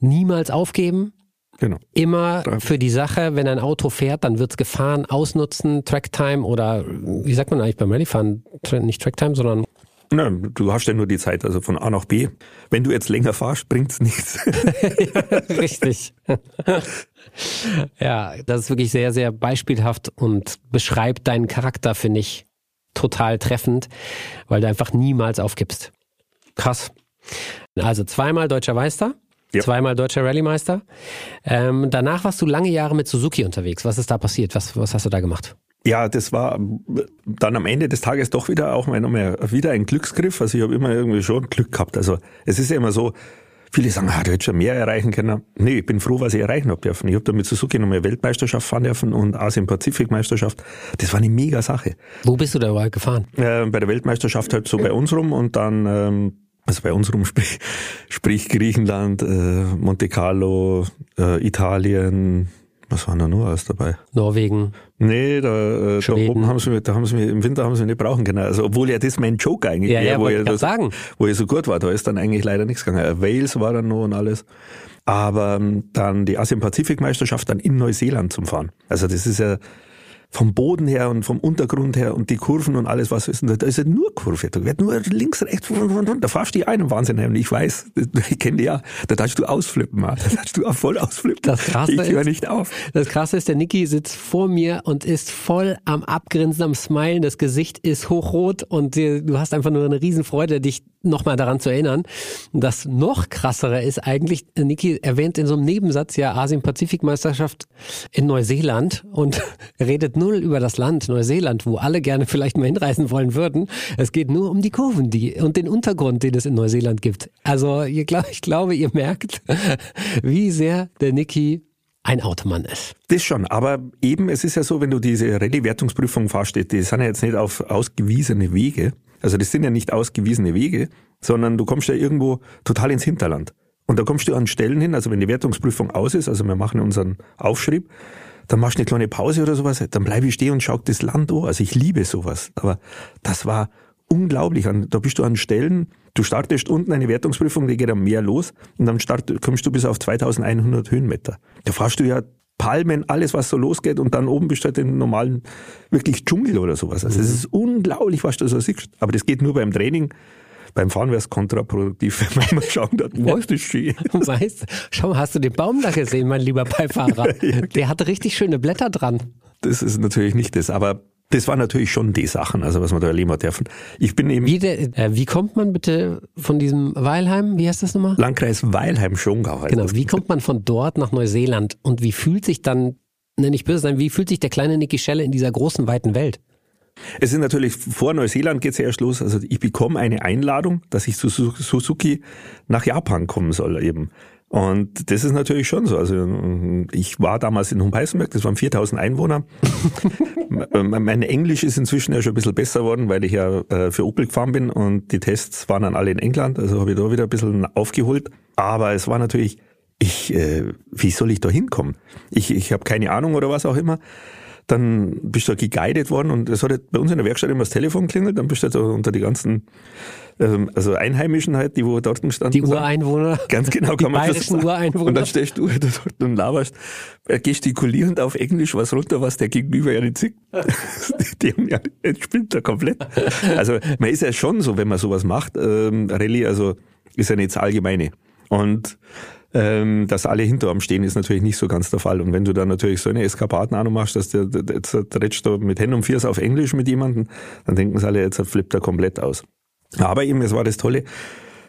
S3: Niemals aufgeben,
S1: Genau.
S3: Immer für die Sache, wenn ein Auto fährt, dann wird's gefahren, ausnutzen, Tracktime oder wie sagt man eigentlich beim Rallyfahren? Nicht Tracktime, sondern
S1: Nein, du hast ja nur die Zeit, also von A nach B. Wenn du jetzt länger fahrst, bringt's nichts.
S3: ja, richtig. ja, das ist wirklich sehr, sehr beispielhaft und beschreibt deinen Charakter, finde ich, total treffend, weil du einfach niemals aufgibst. Krass. Also zweimal deutscher Meister. Ja. Zweimal deutscher Rallye-Meister. Ähm, danach warst du lange Jahre mit Suzuki unterwegs. Was ist da passiert? Was, was hast du da gemacht?
S1: Ja, das war dann am Ende des Tages doch wieder auch mal nochmal wieder ein Glücksgriff. Also ich habe immer irgendwie schon Glück gehabt. Also es ist ja immer so, viele sagen, ah, du hättest schon mehr erreichen können. Nee, ich bin froh, was ich erreichen habe dürfen. Ich habe da mit Suzuki nochmal Weltmeisterschaft fahren dürfen und Asien-Pazifik-Meisterschaft. Das war eine mega Sache.
S3: Wo bist du da überall gefahren?
S1: Äh, bei der Weltmeisterschaft halt so bei uns rum und dann ähm, also bei uns rum, sprich, sprich Griechenland, äh, Monte Carlo, äh, Italien, was waren da nur alles dabei?
S3: Norwegen.
S1: Nee, da, äh, da oben haben sie, da haben sie im Winter haben sie nicht brauchen können. Also, obwohl ja das mein Joke eigentlich
S3: ja,
S1: wäre,
S3: ja,
S1: wo, ich
S3: das, sagen.
S1: wo ich so gut war. Da ist dann eigentlich leider nichts gegangen. Wales war dann noch und alles. Aber ähm, dann die Asien-Pazifik-Meisterschaft dann in Neuseeland zum Fahren. Also das ist ja vom Boden her und vom Untergrund her und die Kurven und alles, was ist. Da ist ja nur Kurve. Da wird nur links, rechts, da fahrst du einen Wahnsinn. Ich weiß, ich kenne die ja. Da darfst du ausflippen, Mann. Da darfst du voll ausflippen.
S3: Das Krasse
S1: ich höre
S3: ist-
S1: nicht auf.
S3: Das Krasse ist, der Niki sitzt vor mir und ist voll am Abgrinsen, am Smilen. Das Gesicht ist hochrot und du hast einfach nur eine Riesenfreude, dich nochmal daran zu erinnern. Das noch krassere ist eigentlich, Niki erwähnt in so einem Nebensatz ja Asien-Pazifik-Meisterschaft in Neuseeland und redet null über das Land Neuseeland, wo alle gerne vielleicht mal hinreisen wollen würden. Es geht nur um die Kurven die, und den Untergrund, den es in Neuseeland gibt. Also ihr ich glaube, ihr merkt, wie sehr der Niki ein Automann ist.
S1: Das schon, aber eben, es ist ja so, wenn du diese Rallye-Wertungsprüfung fahrst, die die sind ja jetzt nicht auf ausgewiesene Wege. Also das sind ja nicht ausgewiesene Wege, sondern du kommst ja irgendwo total ins Hinterland. Und da kommst du an Stellen hin, also wenn die Wertungsprüfung aus ist, also wir machen unseren Aufschrieb, dann machst du eine kleine Pause oder sowas, dann bleibe ich stehen und schau das Land an. Also ich liebe sowas. Aber das war unglaublich. Da bist du an Stellen, du startest unten eine Wertungsprüfung, die geht am Meer los und dann start, kommst du bis auf 2100 Höhenmeter. Da fahrst du ja Palmen, alles was so losgeht und dann oben bist du halt im normalen, wirklich Dschungel oder sowas. Also es ist unglaublich, was du so siehst. Aber das geht nur beim Training. Beim Fahren wäre es kontraproduktiv, wenn man immer schauen darf, wo ist das schön?
S3: Weißt, schau, hast du den Baum da gesehen, mein lieber Beifahrer? Der hatte richtig schöne Blätter dran.
S1: Das ist natürlich nicht das, aber das waren natürlich schon die Sachen, also was man da erleben hat dürfen. Ich bin eben
S3: Wie, der, äh, wie kommt man bitte von diesem Weilheim, wie heißt das nochmal?
S1: Landkreis Weilheim-Schongau.
S3: Genau,
S1: das.
S3: wie kommt man von dort nach Neuseeland und wie fühlt sich dann, nenne ich böse sein, wie fühlt sich der kleine Niki Schelle in dieser großen, weiten Welt?
S1: Es ist natürlich, vor Neuseeland geht's ja erst los. Also ich bekomme eine Einladung, dass ich zu Su- Suzuki nach Japan kommen soll eben. Und das ist natürlich schon so. Also ich war damals in Humpeisenberg, das waren 4000 Einwohner. mein Englisch ist inzwischen ja schon ein bisschen besser geworden, weil ich ja äh, für Opel gefahren bin und die Tests waren dann alle in England, also habe ich da wieder ein bisschen aufgeholt. Aber es war natürlich, ich, äh, wie soll ich da hinkommen? Ich, ich habe keine Ahnung oder was auch immer dann bist du geguidet worden und es hat bei uns in der Werkstatt immer das Telefon klingelt, dann bist du so unter die ganzen, also Einheimischen halt, die wo dort standen.
S3: Die Ureinwohner.
S1: Ganz genau
S3: Die
S1: kann man das sagen.
S3: Ureinwohner.
S1: Und dann stehst du halt dort und laberst äh, gestikulierend auf Englisch was runter, was der Gegenüber ja nicht sieht. die haben ja, jetzt spielt er komplett. Also man ist ja schon so, wenn man sowas macht, ähm, Rallye, also ist ja nicht das Allgemeine. Und ähm, dass alle hinter einem stehen, ist natürlich nicht so ganz der Fall. Und wenn du dann natürlich so eine Eskapaden machst, dass der, der, jetzt redest du mit Händen und Viers auf Englisch mit jemandem, dann denken sie alle, jetzt flippt er komplett aus. Aber eben, es war das Tolle,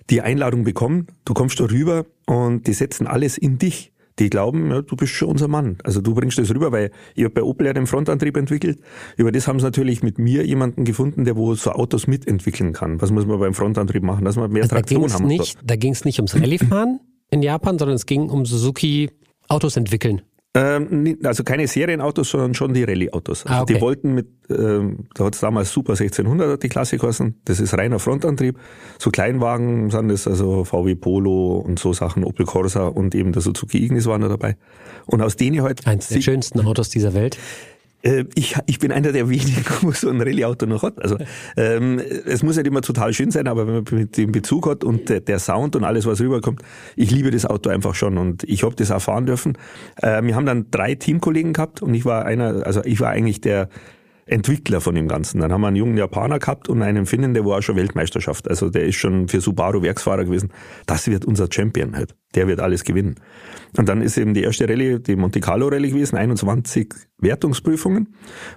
S1: die Einladung bekommen, du kommst da rüber und die setzen alles in dich. Die glauben, ja, du bist schon unser Mann. Also du bringst das rüber, weil ich habe bei Opel ja den Frontantrieb entwickelt. Über das haben sie natürlich mit mir jemanden gefunden, der wo so Autos mitentwickeln kann. Was muss man beim Frontantrieb machen? Dass man mehr
S3: Also da ging
S1: Traktion
S3: es
S1: haben.
S3: nicht, da ging es nicht ums Rallyefahren in Japan, sondern es ging um Suzuki Autos entwickeln.
S1: Ähm, also keine Serienautos, sondern schon die Rallye-Autos. Also
S3: Ah, okay.
S1: Die wollten mit, ähm, da hat es damals Super 1600 hat die Klasse geheißen. Das ist reiner Frontantrieb. So Kleinwagen sind das, also VW Polo und so Sachen, Opel Corsa und eben der Suzuki Ignis waren da dabei. Und aus denen halt,
S3: Eins der schönsten Autos dieser Welt.
S1: Äh, ich, ich bin einer der wenigen, wo so ein Rallye-Auto noch hat. Also ähm, es muss nicht immer total schön sein, aber wenn man mit dem Bezug hat und der, der Sound und alles, was rüberkommt, ich liebe das Auto einfach schon und ich habe das erfahren dürfen. Äh, wir haben dann drei Teamkollegen gehabt und ich war einer, also ich war eigentlich der Entwickler von dem Ganzen. Dann haben wir einen jungen Japaner gehabt und einen Finnen, der war auch schon Weltmeisterschaft. Also der ist schon für Subaru Werksfahrer gewesen. Das wird unser Champion halt. Der wird alles gewinnen. Und dann ist eben die erste Rallye, die Monte Carlo Rallye gewesen, 21 Wertungsprüfungen.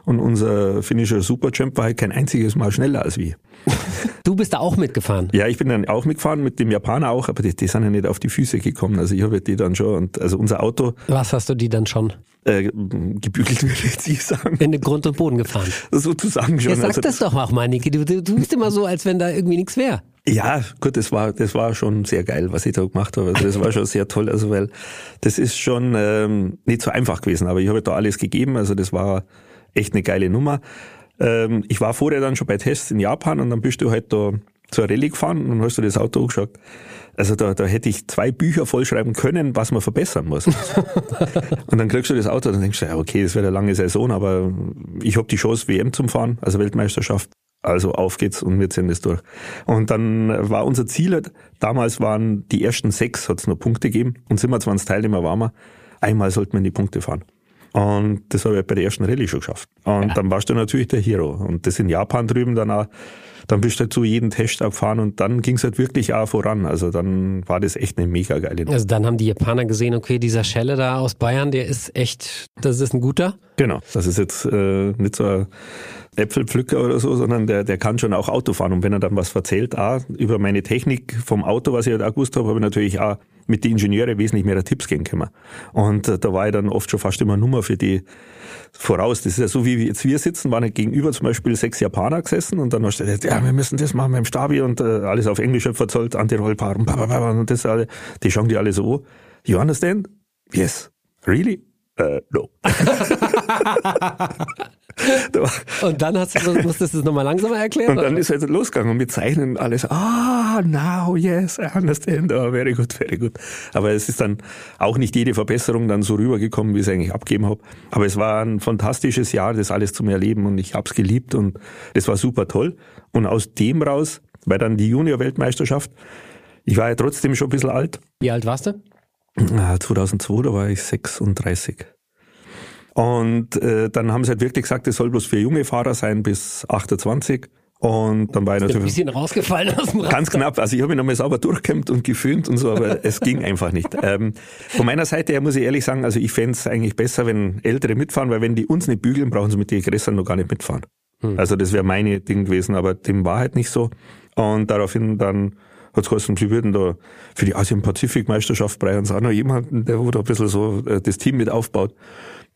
S1: Und unser finnischer Superchamp war halt kein einziges Mal schneller als wir.
S3: Du bist da auch mitgefahren.
S1: Ja, ich bin dann auch mitgefahren, mit dem Japaner auch, aber die, die sind ja nicht auf die Füße gekommen. Also ich habe die dann schon, und also unser Auto
S3: Was hast du die dann schon
S1: äh, gebügelt, würde ich jetzt sagen.
S3: in den Grund und Boden gefahren?
S1: Sozusagen schon.
S3: Ja, sag
S1: Also
S3: das doch auch mal, Niki. Du, du tust immer so, als wenn da irgendwie nichts wäre.
S1: Ja, gut, das war, das war schon sehr geil, was ich da gemacht habe. Also das war schon sehr toll, also weil das ist schon ähm, nicht so einfach gewesen, aber ich habe da alles gegeben, also das war echt eine geile Nummer. Ähm, ich war vorher dann schon bei Tests in Japan und dann bist du halt da zur Rallye gefahren und dann hast du das Auto angeschaut. Also da, da hätte ich zwei Bücher vollschreiben können, was man verbessern muss. und dann kriegst du das Auto und dann denkst du, ja, okay, das wird eine lange Saison, aber ich habe die Chance, WM zum Fahren, also Weltmeisterschaft. Also auf geht's und wir ziehen das durch. Und dann war unser Ziel, halt, damals waren die ersten sechs, hat's nur Punkte gegeben und 27 Teilnehmer waren wir, einmal sollten wir in die Punkte fahren. Und das habe ich bei der ersten Rallye schon geschafft. Und ja. dann warst du natürlich der Hero. Und das in Japan drüben dann auch dann bist du halt zu jedem Test abgefahren und dann ging es halt wirklich auch voran. Also dann war das echt eine mega geile
S3: Nummer. Also dann haben die Japaner gesehen, okay, dieser Schelle da aus Bayern, der ist echt, das ist ein guter.
S1: Genau, das ist jetzt äh, nicht so ein Äpfelpflücker oder so, sondern der, der kann schon auch Auto fahren. Und wenn er dann was erzählt, auch über meine Technik vom Auto, was ich halt auch gewusst habe, habe ich natürlich auch mit den Ingenieuren wesentlich mehr Tipps geben können. Und äh, da war ich dann oft schon fast immer Nummer für die voraus. Das ist ja so, wie jetzt wir sitzen, waren halt gegenüber zum Beispiel sechs Japaner gesessen und dann hast du gesagt, ja, wir müssen das machen mit dem Stabi und äh, alles auf Englisch verzollt, Antirollpaar und, und das alle. Die schauen die alle so, you understand? Yes. Really? Uh, no.
S3: und dann hast du, musstest du es nochmal langsamer erklären?
S1: Und dann oder? ist es losgegangen und wir zeichnen alles. Ah, now, yes, I understand. Oh, very good, very good. Aber es ist dann auch nicht jede Verbesserung dann so rübergekommen, wie ich es eigentlich abgeben habe. Aber es war ein fantastisches Jahr, das alles zum Erleben und ich habe es geliebt und das war super toll. Und aus dem raus, weil dann die Junior-Weltmeisterschaft, ich war ja trotzdem schon ein bisschen alt.
S3: Wie alt warst du?
S1: 2002, da war ich 36. Und äh, dann haben sie halt wirklich gesagt, es soll bloß für junge Fahrer sein bis 28. Und dann war ich natürlich
S3: ein bisschen rausgefallen aus dem
S1: Raster. Ganz knapp. Also ich habe mich nochmal sauber durchkämmt und geföhnt und so, aber es ging einfach nicht. Ähm, von meiner Seite her muss ich ehrlich sagen, also ich fände es eigentlich besser, wenn Ältere mitfahren, weil wenn die uns nicht bügeln, brauchen sie mit den Größeren noch gar nicht mitfahren. Hm. Also das wäre meine Ding gewesen, aber dem war halt nicht so. Und daraufhin dann hat es geheißen, sie würden da für die Asien-Pazifik-Meisterschaft uns auch noch jemanden, der da ein bisschen so äh, das Team mit aufbaut.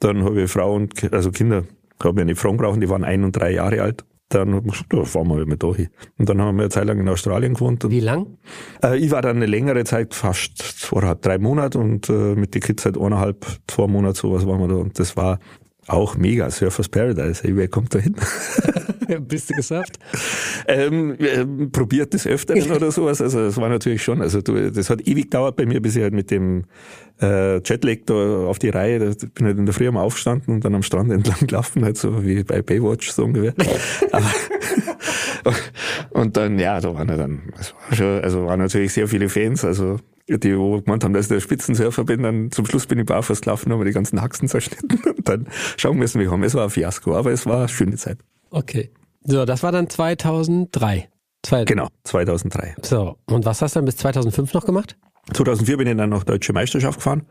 S1: Dann habe ich Frau und, also Kinder, habe ich eine Frau brauchen, die waren ein und drei Jahre alt. Dann habe ich gesagt, da fahren wir mit da hin. Und dann haben wir eine Zeit lang in Australien gewohnt.
S3: Wie lang?
S1: Äh, ich war dann eine längere Zeit, fast zweieinhalb, drei Monate und äh, mit den Kids halt eineinhalb, zwei Monate sowas waren wir da. Und das war auch mega, Surfers Paradise. Hey, wer kommt da hin?
S3: Bist du gesurft?
S1: ähm, ähm, probiert des Öfteren oder sowas. Also es war natürlich schon, also du, das hat ewig gedauert bei mir, bis ich halt mit dem äh, Jetlag da auf die Reihe, da bin halt in der Früh mal aufgestanden und dann am Strand entlang gelaufen, halt so wie bei Baywatch so ungefähr. Aber, und dann, ja, da waren ja dann, es war schon, also waren natürlich sehr viele Fans, also die wo gemeint haben, dass ich der Spitzensurfer bin, dann zum Schluss bin ich barfuß gelaufen, haben wir die ganzen Haxen zerschnitten und dann schauen müssen, wie haben. Es war ein Fiasko, aber es war eine schöne Zeit.
S3: Okay. So, das war dann 2003.
S1: Zwei, genau, 2003.
S3: So, und was hast du dann bis 2005 noch gemacht?
S1: 2004 bin ich dann noch Deutsche Meisterschaft gefahren.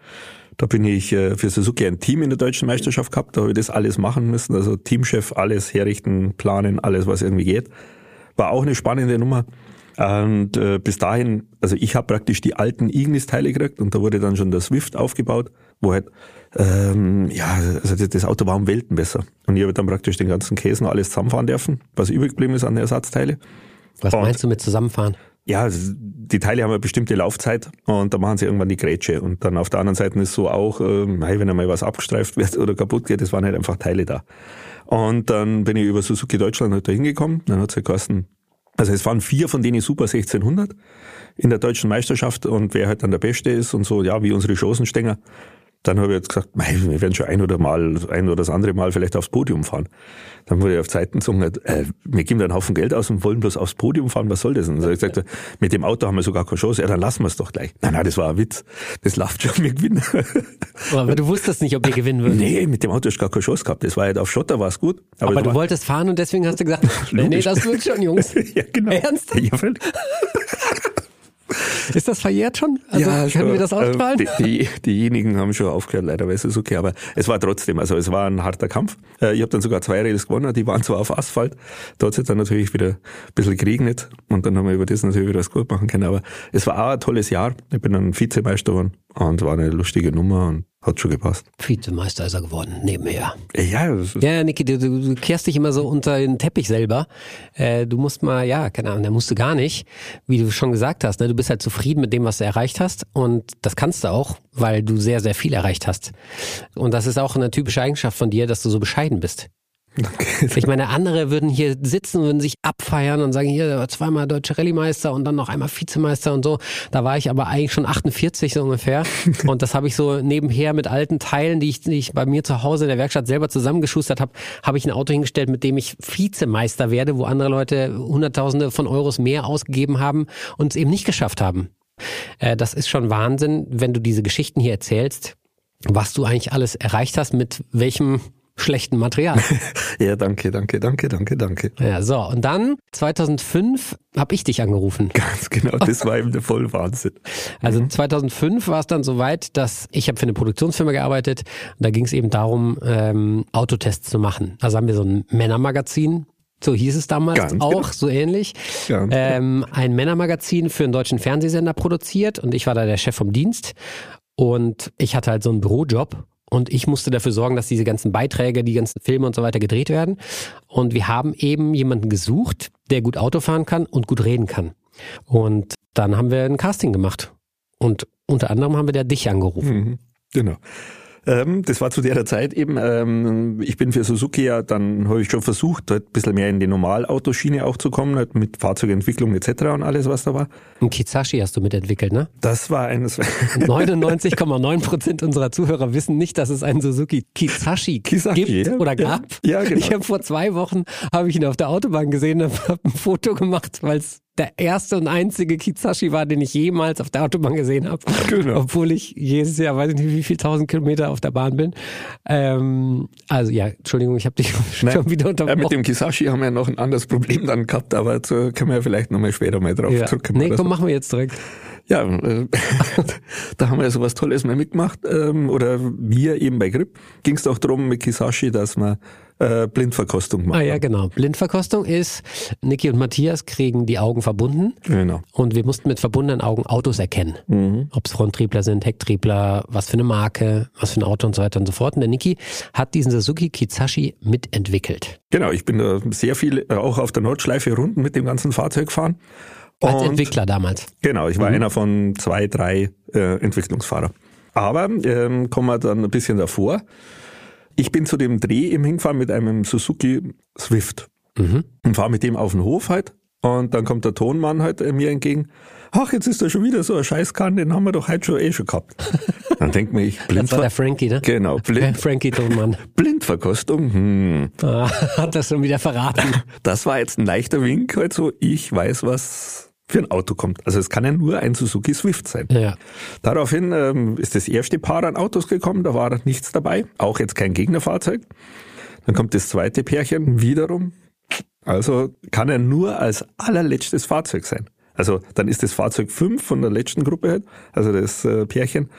S1: Da bin ich äh, für Suzuki ein Team in der Deutschen Meisterschaft gehabt. Da habe ich das alles machen müssen. Also Teamchef, alles herrichten, planen, alles, was irgendwie geht. War auch eine spannende Nummer. Und äh, bis dahin, also ich habe praktisch die alten Ignis-Teile gekriegt und da wurde dann schon der Swift aufgebaut, wo halt, ähm, ja, also das Auto war um Welten besser. Und ich habe dann praktisch den ganzen Käse noch alles zusammenfahren dürfen, was übrig geblieben ist an Ersatzteile.
S3: Was und, meinst du mit zusammenfahren?
S1: Ja, die Teile haben eine bestimmte Laufzeit und da machen sie irgendwann die Grätsche. Und dann auf der anderen Seite ist so auch, ähm, wenn einmal was abgestreift wird oder kaputt geht, es waren halt einfach Teile da. Und dann bin ich über Suzuki Deutschland halt da hingekommen. Dann hat es halt geheißen, also es waren vier von denen Super 1600 in der deutschen Meisterschaft und wer halt dann der Beste ist und so, ja, wie unsere Chosenstänger. Dann habe ich jetzt gesagt, mei, wir werden schon ein oder mal, ein oder das andere Mal vielleicht aufs Podium fahren. Dann wurde ich auf Zeiten gesagt, äh, wir geben da einen Haufen Geld aus und wollen bloß aufs Podium fahren, was soll das? Und dann habe ich gesagt, mit dem Auto haben wir sogar keine Chance. Ja, dann lassen wir es doch gleich. Nein, nein, das war ein Witz. Das läuft schon, wir gewinnen.
S3: Aber du wusstest nicht, ob wir gewinnen würden.
S1: Nee, mit dem Auto hast du gar keine Chance gehabt. Das war halt auf Schotter, war es gut.
S3: Aber, aber du wolltest fahren und deswegen hast du gesagt, nee, nee, das wird schon, Jungs.
S1: ja, genau.
S3: Ernst?
S1: Ja, völlig.
S3: Ist das verjährt schon? Also ja, können wir das ähm, ausstrahlen?
S1: Die, die, diejenigen haben schon aufgehört, leider, weil es ist okay. Aber es war trotzdem, also es war ein harter Kampf. Äh, ich habe dann sogar zwei Räder gewonnen, die waren zwar auf Asphalt. Da hat es dann natürlich wieder ein bisschen geregnet und dann haben wir über das natürlich wieder was gut machen können. Aber es war auch ein tolles Jahr. Ich bin dann Vizemeister geworden und war eine lustige Nummer und hat schon gepasst.
S3: Vizemeister ist er geworden, nebenher.
S1: Ja,
S3: ja Niki, du, du, kehrst dich immer so unter den Teppich selber. Äh, du musst mal, ja, keine Ahnung, der musste gar nicht. Wie du schon gesagt hast, ne, du bist halt zufrieden mit dem, was du erreicht hast. Und das kannst du auch, weil du sehr, sehr viel erreicht hast. Und das ist auch eine typische Eigenschaft von dir, dass du so bescheiden bist. Okay. Ich meine, andere würden hier sitzen, würden sich abfeiern und sagen, hier zweimal deutsche Rallye-Meister und dann noch einmal Vizemeister und so. Da war ich aber eigentlich schon 48 so ungefähr. und das habe ich so nebenher mit alten Teilen, die ich, die ich bei mir zu Hause in der Werkstatt selber zusammengeschustert habe, habe ich ein Auto hingestellt, mit dem ich Vizemeister werde, wo andere Leute Hunderttausende von Euros mehr ausgegeben haben und es eben nicht geschafft haben. Äh, das ist schon Wahnsinn, wenn du diese Geschichten hier erzählst was du eigentlich alles erreicht hast, mit welchem schlechten Material.
S1: ja, danke, danke, danke, danke, danke.
S3: Ja, so. Und dann 2005 habe ich dich angerufen.
S1: Ganz genau, das war eben der Vollwahnsinn.
S3: Also 2005 war es dann soweit, dass ich habe für eine Produktionsfirma gearbeitet. Und da ging es eben darum, ähm, Autotests zu machen. Also haben wir so ein Männermagazin so hieß es damals Ganz auch, genau. so ähnlich. Ähm, ein Männermagazin für einen deutschen Fernsehsender produziert und ich war da der Chef vom Dienst. Und ich hatte halt so einen Bürojob und ich musste dafür sorgen, dass diese ganzen Beiträge, die ganzen Filme und so weiter gedreht werden. Und wir haben eben jemanden gesucht, der gut Auto fahren kann und gut reden kann. Und dann haben wir ein Casting gemacht. Und unter anderem haben wir da dich angerufen. Mhm,
S1: genau. Ähm, das war zu der Zeit eben, ähm, ich bin für Suzuki ja, dann habe ich schon versucht, halt ein bisschen mehr in die Normalautoschiene auch zu kommen, halt mit Fahrzeugentwicklung etc. und alles, was da war.
S3: Ein Kizashi hast du mitentwickelt, ne?
S1: Das war eines.
S3: 99,9 Prozent unserer Zuhörer wissen nicht, dass es einen Suzuki Kizashi, Kizashi gibt ja, oder gab. Ja, ja genau. Ich habe vor zwei Wochen, habe ich ihn auf der Autobahn gesehen, habe ein Foto gemacht, weil es der erste und einzige Kizashi war, den ich jemals auf der Autobahn gesehen habe. Genau. Obwohl ich jedes Jahr, weiß ich nicht, wie viel tausend Kilometer auf der Bahn bin. Ähm, also ja, Entschuldigung, ich habe dich Nein, schon wieder unterbrochen.
S1: Ja, mit dem Kizashi haben wir noch ein anderes Problem dann gehabt, aber da können wir vielleicht nochmal später mal drauf
S3: ja.
S1: zurückkommen.
S3: Nee, komm, so. machen wir jetzt direkt.
S1: Ja, äh, da haben wir so was Tolles mal mitgemacht. Ähm, oder wir eben bei Grip ging es doch darum mit Kisashi, dass man äh, Blindverkostung machen.
S3: Ah ja, genau. Blindverkostung ist, Niki und Matthias kriegen die Augen verbunden.
S1: Genau.
S3: Und wir mussten mit verbundenen Augen Autos erkennen. Mhm. Ob es Fronttriebler sind, Hecktriebler, was für eine Marke, was für ein Auto und so weiter und so fort. Und der Niki hat diesen Suzuki Kizashi mitentwickelt.
S1: Genau, ich bin da sehr viel äh, auch auf der Nordschleife Runden mit dem ganzen Fahrzeug gefahren.
S3: Als und, Entwickler damals.
S1: Genau, ich war mhm. einer von zwei, drei äh, Entwicklungsfahrer. Aber ähm, kommen wir dann ein bisschen davor. Ich bin zu dem Dreh eben hingefahren mit einem Suzuki Swift mhm. und fahre mit dem auf den Hof halt. Und dann kommt der Tonmann halt äh, mir entgegen. Ach, jetzt ist da schon wieder so ein Scheißkahn, den haben wir doch heute schon eh schon gehabt. Dann denkt man, ich
S3: blind. Das war der Frankie, ne?
S1: Genau.
S3: Blind, Frankie Tonmann.
S1: Blindverkostung. Hm.
S3: Ah, hat das schon wieder verraten.
S1: Das war jetzt ein leichter Wink, halt so, ich weiß, was für ein Auto kommt. Also es kann ja nur ein Suzuki Swift sein.
S3: Ja.
S1: Daraufhin ähm, ist das erste Paar an Autos gekommen, da war nichts dabei, auch jetzt kein Gegnerfahrzeug. Dann kommt das zweite Pärchen wiederum. Also kann er nur als allerletztes Fahrzeug sein. Also dann ist das Fahrzeug 5 von der letzten Gruppe halt, also das äh, Pärchen,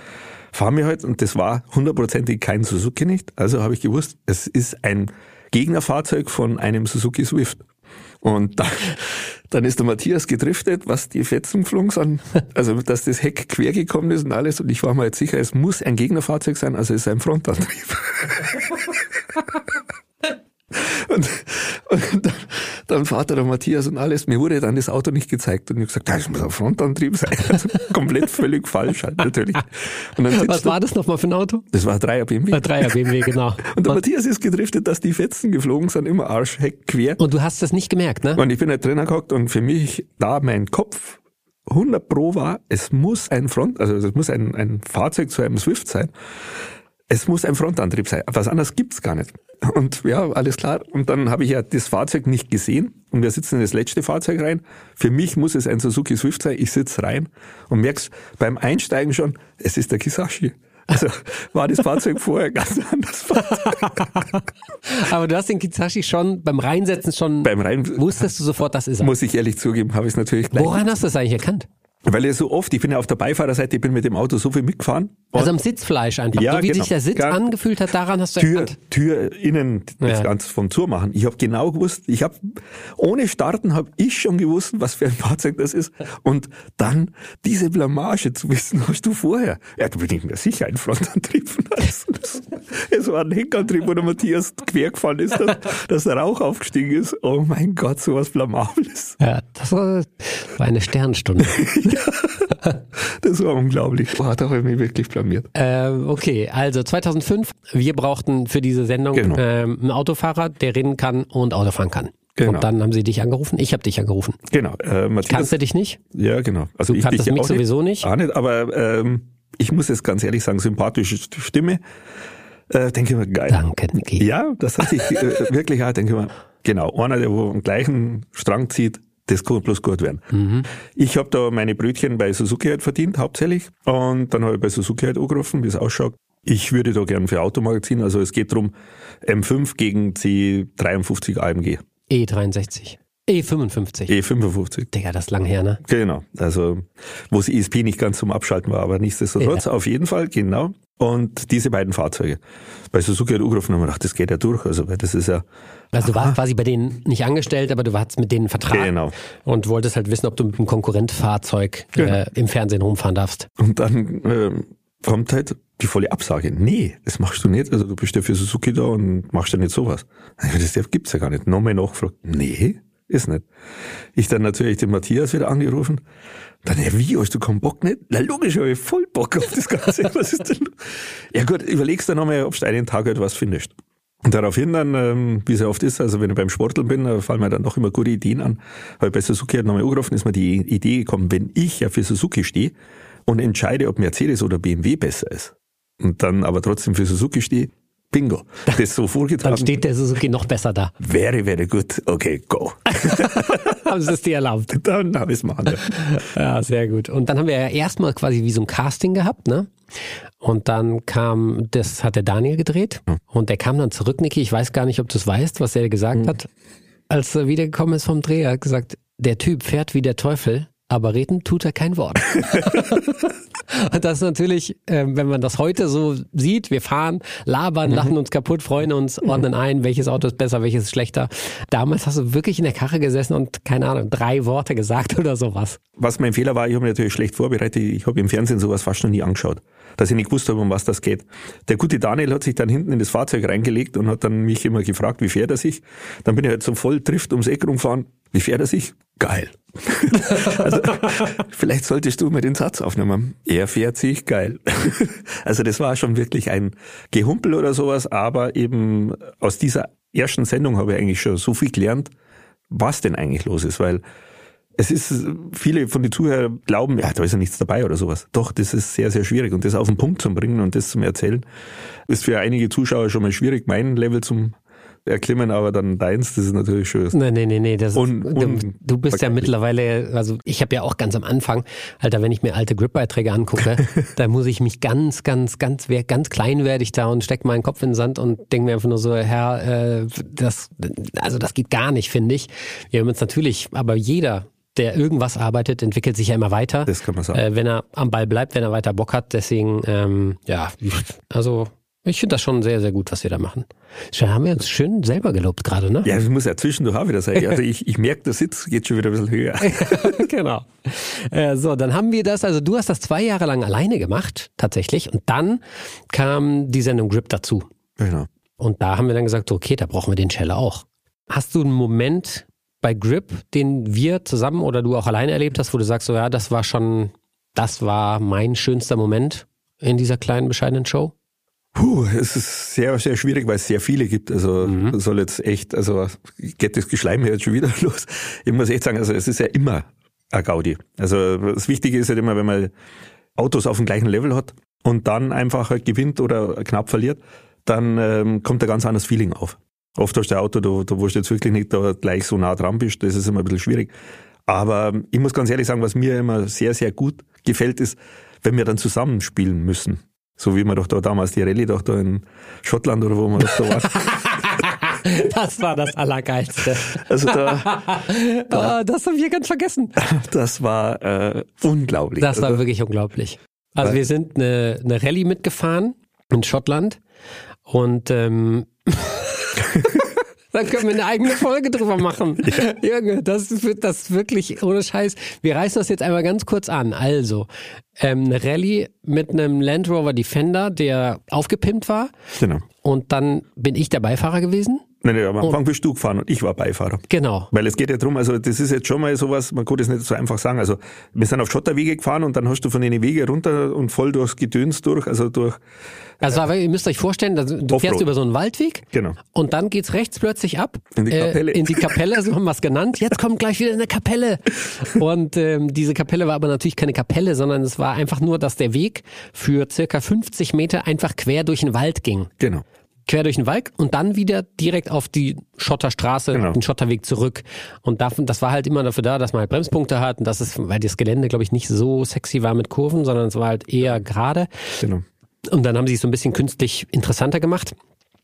S1: fahren wir halt und das war hundertprozentig kein Suzuki nicht. Also habe ich gewusst, es ist ein Gegnerfahrzeug von einem Suzuki Swift. Und dann, dann ist der Matthias gedriftet, was die Fetzen geflogen sind. Also, dass das Heck quer gekommen ist und alles. Und ich war mir jetzt sicher, es muss ein Gegnerfahrzeug sein, also es ist ein Frontantrieb. Und, und dann, dann Vater der Matthias und alles. Mir wurde dann das Auto nicht gezeigt und ich habe gesagt, das muss ein Frontantrieb sein. Also komplett völlig falsch halt natürlich.
S3: Was war das nochmal für ein Auto?
S1: Das war ein Dreier BMW.
S3: Ein Dreier BMW, genau.
S1: Und der und Matthias ist gedriftet, dass die Fetzen geflogen sind, immer Arsch, Heck, quer.
S3: Und du hast das nicht gemerkt, ne?
S1: Und ich bin halt drinnen gehockt und für mich da mein Kopf 100 Pro war, es muss ein Front, also es muss ein, ein Fahrzeug zu einem Swift sein. Es muss ein Frontantrieb sein. Was anderes gibt's gar nicht. Und ja, alles klar. Und dann habe ich ja das Fahrzeug nicht gesehen und wir sitzen in das letzte Fahrzeug rein. Für mich muss es ein Suzuki Swift sein. Ich sitz rein und merk's beim Einsteigen schon, es ist der Kisashi. Also war das Fahrzeug vorher ganz anders.
S3: Aber du hast den Kizashi schon beim Reinsetzen schon
S1: beim Rein
S3: wusstest du sofort, das ist er.
S1: Muss ich ehrlich zugeben, habe ich es natürlich
S3: gleich. Woran hast du das eigentlich erkannt?
S1: Weil er so oft, ich bin ja auf der Beifahrerseite, ich bin mit dem Auto so viel mitgefahren.
S3: Also am Sitzfleisch einfach. Ja, so wie genau. sich der Sitz ja. angefühlt hat, daran hast du
S1: Tür, erkannt. Tür innen, das ja. Ganze vom Zurmachen. Ich habe genau gewusst, ich habe ohne Starten habe ich schon gewusst, was für ein Fahrzeug das ist. Und dann diese Blamage zu wissen, hast du vorher. Ja, da bin ich mir sicher ein Frontantrieb. es war ein Heckantrieb, wo der Matthias quer gefahren ist, dass, dass der Rauch aufgestiegen ist. Oh mein Gott, so was Blamables.
S3: Ja, das war eine Sternstunde.
S1: das war unglaublich. Boah, da habe ich mich wirklich blamiert.
S3: Ähm, okay, also 2005, wir brauchten für diese Sendung genau. ähm, einen Autofahrer, der reden kann und Auto fahren kann. Genau. Und dann haben sie dich angerufen. Ich habe dich angerufen.
S1: Genau.
S3: Äh, Matthias, Kannst du dich nicht?
S1: Ja, genau.
S3: Also du ich kanntest mich sowieso nicht.
S1: Auch nicht, aber ähm, ich muss jetzt ganz ehrlich sagen, sympathische Stimme. Äh, denke ich mir, geil.
S3: Danke.
S1: Ja, das hat sich äh, wirklich auch, denke ich mir, genau, einer, der wo am gleichen Strang zieht, das kann bloß gut werden. Mhm. Ich habe da meine Brötchen bei Suzuki halt verdient, hauptsächlich. Und dann habe ich bei Suzuki halt angerufen, wie es ausschaut. Ich würde da gern für Automagazin, also es geht darum, M5 gegen C53 AMG.
S3: E63. E55.
S1: E55.
S3: Digga, das ist lang her, ne?
S1: Genau. Also, wo das ESP nicht ganz zum Abschalten war, aber nichtsdestotrotz,
S3: Ja.
S1: auf jeden Fall, genau. Und diese beiden Fahrzeuge. Bei Suzuki hat angerufen und haben gedacht, das geht ja durch. Also, das ist ja,
S3: Also du warst quasi bei denen nicht angestellt, aber du warst mit denen einen Vertrag.
S1: Genau.
S3: Und wolltest halt wissen, ob du mit einem Konkurrentfahrzeug
S1: Genau.
S3: äh, im Fernsehen rumfahren darfst.
S1: Und dann ähm, kommt halt die volle Absage. Nee, das machst du nicht. Also du bist ja für Suzuki da und machst ja nicht sowas. Das gibt's ja gar nicht. Nochmal nachgefragt. Nee, ist nicht. Ich dann natürlich den Matthias wieder angerufen. Dann, ja, wie, hast du keinen Bock nicht? Na logisch, habe ich voll Bock auf das Ganze. Was ist denn? Ja gut, überlegst dann nochmal, ob du einen Tag halt was findest. Und daraufhin dann, ähm, wie es ja oft ist, also wenn ich beim Sporteln bin, da fallen mir dann doch immer gute Ideen an. Habe bei Suzuki halt nochmal angerufen, ist mir die Idee gekommen, wenn ich ja für Suzuki stehe und entscheide, ob Mercedes oder BMW besser ist und dann aber trotzdem für Suzuki stehe, bingo. Das so vorgetragen.
S3: Dann steht der Suzuki noch besser da.
S1: Very, very good. Okay, go.
S3: Haben sie es dir erlaubt.
S1: Dann habe ich es machen. Ja.
S3: Ja, sehr gut. Und dann haben wir ja erstmal quasi wie so ein Casting gehabt, ne? Und dann kam, das hat der Daniel gedreht. Und der kam dann zurück, Niki. Ich weiß gar nicht, ob du es weißt, was er gesagt hat. Als er wiedergekommen ist vom Dreh, er hat gesagt, der Typ fährt wie der Teufel, aber reden tut er kein Wort. Und das ist natürlich, äh, wenn man das heute so sieht, wir fahren, labern, lachen uns kaputt, freuen uns, ordnen ein, welches Auto ist besser, welches ist schlechter. Damals hast du wirklich in der Karre gesessen und, keine Ahnung, drei Worte gesagt oder sowas.
S1: Was mein Fehler war, ich habe mich natürlich schlecht vorbereitet. Ich habe im Fernsehen sowas fast noch nie angeschaut. Dass ich nicht gewusst habe, um was das geht. Der gute Daniel hat sich dann hinten in das Fahrzeug reingelegt und hat dann mich immer gefragt, wie fährt er sich? Dann bin ich halt so voll trifft ums Eck rumgefahren. Wie fährt er sich? Geil. also, vielleicht solltest du mir den Satz aufnehmen. Er fährt sich geil. also das war schon wirklich ein Gehumpel oder sowas, aber eben aus dieser ersten Sendung habe ich eigentlich schon so viel gelernt, was denn eigentlich los ist, weil es ist, viele von den Zuhörern glauben, ja, da ist ja nichts dabei oder sowas. Doch, das ist sehr, sehr schwierig. Und das auf den Punkt zu bringen und das zum Erzählen, ist für einige Zuschauer schon mal schwierig, mein Level zum erklimmen, aber dann deins, das ist natürlich schön.
S3: Nee, nee, nee, nee. Das du, du bist ja mittlerweile, also ich habe ja auch ganz am Anfang, Alter, wenn ich mir alte Grip-Beiträge angucke, da muss ich mich ganz, ganz, ganz, wer- ganz klein werde ich da und steck meinen Kopf in den Sand und denke mir einfach nur so, Herr, äh, das, also das geht gar nicht, finde ich. Wir haben uns natürlich, aber jeder, der irgendwas arbeitet, entwickelt sich ja immer weiter.
S1: Das kann man sagen.
S3: Äh, wenn er am Ball bleibt, wenn er weiter Bock hat. Deswegen, ähm, ja, also ich finde das schon sehr, sehr gut, was wir da machen. Schon haben wir uns schön selber gelobt gerade, ne?
S1: Ja, das muss ja zwischendurch auch wieder sein. Also ich, ich merke, der Sitz geht schon wieder ein bisschen höher.
S3: genau. Äh, so, dann haben wir das, also du hast das zwei Jahre lang alleine gemacht, tatsächlich. Und dann kam die Sendung Grip dazu.
S1: Genau.
S3: Und da haben wir dann gesagt, okay, da brauchen wir den Scheller auch. Hast du einen Moment bei Grip, den wir zusammen oder du auch alleine erlebt hast, wo du sagst, so ja, das war schon, das war mein schönster Moment in dieser kleinen, bescheidenen Show?
S1: Puh, es ist sehr, sehr schwierig, weil es sehr viele gibt. Also
S3: Mhm.
S1: soll jetzt echt, also geht das Geschleim jetzt schon wieder los. Ich muss echt sagen, also es ist ja immer ein Gaudi. Also das Wichtige ist halt immer, wenn man Autos auf dem gleichen Level hat und dann einfach halt gewinnt oder knapp verliert, dann ähm, kommt ein ganz anderes Feeling auf. Oft hast du ein Auto, da, da wo du jetzt wirklich nicht da gleich so nah dran bist, das ist immer ein bisschen schwierig. Aber ich muss ganz ehrlich sagen, was mir immer sehr, sehr gut gefällt, ist, wenn wir dann zusammenspielen müssen. So wie wir doch da damals die Rallye doch da in Schottland oder wo wir doch da waren.
S3: Das war das Allergeilste.
S1: Also da,
S3: Ah, das haben wir ganz vergessen.
S1: das war äh, unglaublich.
S3: Das war
S1: also,
S3: wirklich unglaublich. Also
S1: Weil-
S3: wir sind eine, eine Rallye mitgefahren in Schottland und ähm, dann können wir eine eigene Folge drüber machen. Junge, das wird das wirklich ohne Scheiß. Wir reißen das jetzt einmal ganz kurz an. Also, ähm, eine Rallye mit einem Land Rover Defender, der aufgepimpt war.
S1: genau.
S3: Und dann bin ich der Beifahrer gewesen.
S1: Nein, nein, am Anfang bist du gefahren und ich war Beifahrer.
S3: Genau.
S1: Weil es geht ja drum, also das ist jetzt schon mal sowas, man kann das nicht so einfach sagen. Also wir sind auf Schotterwege gefahren und dann hast du von den Wege runter und voll durchs Gedöns durch, also durch,
S3: Also aber ihr müsst euch vorstellen, du fährst
S1: Offroad.
S3: über so einen Waldweg
S1: genau.
S3: und dann geht's rechts plötzlich ab.
S1: In die Kapelle.
S3: Äh, in die Kapelle, so haben wir es genannt. Jetzt kommt gleich wieder eine Kapelle. Und ähm, diese Kapelle war aber natürlich keine Kapelle, sondern es war einfach nur, dass der Weg für circa 50 Meter einfach quer durch den Wald ging.
S1: Genau.
S3: Quer durch den Wald und dann wieder direkt auf die Schotterstraße,
S1: Genau.
S3: den Schotterweg zurück. Und davon, das war halt immer dafür da, dass man halt Bremspunkte hat und das ist, weil das Gelände, glaube ich, nicht so sexy war mit Kurven, sondern es war halt eher gerade.
S1: Genau.
S3: Und dann haben sie es so ein bisschen künstlich interessanter gemacht.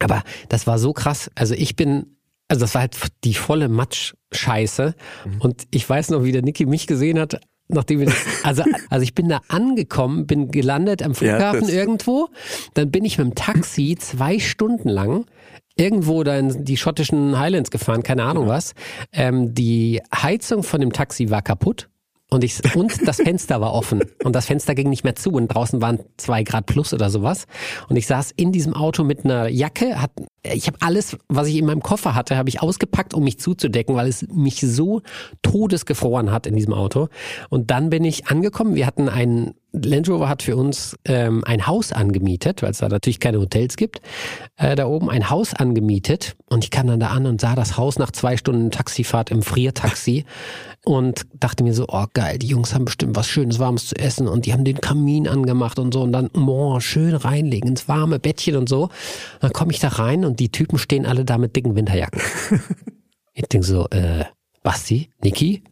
S3: Aber das war so krass. Also ich bin, also das war halt die volle Matsch-Scheiße.
S1: Mhm.
S3: Und ich weiß noch, wie der Niki mich gesehen hat, nachdem wir das, also, also ich bin da angekommen, bin gelandet am
S1: Ja,
S3: Flughafen
S1: das-
S3: irgendwo. Dann bin ich mit dem Taxi zwei Stunden lang irgendwo da in die schottischen Highlands gefahren, keine Ahnung was. Ähm, die Heizung von dem Taxi war kaputt. Und, ich, und das Fenster war offen und das Fenster ging nicht mehr zu und draußen waren zwei Grad plus oder sowas. Und ich saß in diesem Auto mit einer Jacke, hat, ich habe alles, was ich in meinem Koffer hatte, habe ich ausgepackt, um mich zuzudecken, weil es mich so todesgefroren hat in diesem Auto. Und dann bin ich angekommen. Wir hatten einen Land Rover hat für uns ähm, ein Haus angemietet, weil es da natürlich keine Hotels gibt. Äh, da oben ein Haus angemietet und ich kam dann da an und sah das Haus nach zwei Stunden Taxifahrt im Friertaxi und dachte mir so, oh geil, die Jungs haben bestimmt was Schönes, Warmes zu essen und die haben den Kamin angemacht und so und dann, oh, schön reinlegen ins warme Bettchen und so. Dann komme ich da rein und die Typen stehen alle da mit dicken Winterjacken. ich denke so, äh, Basti, Niki,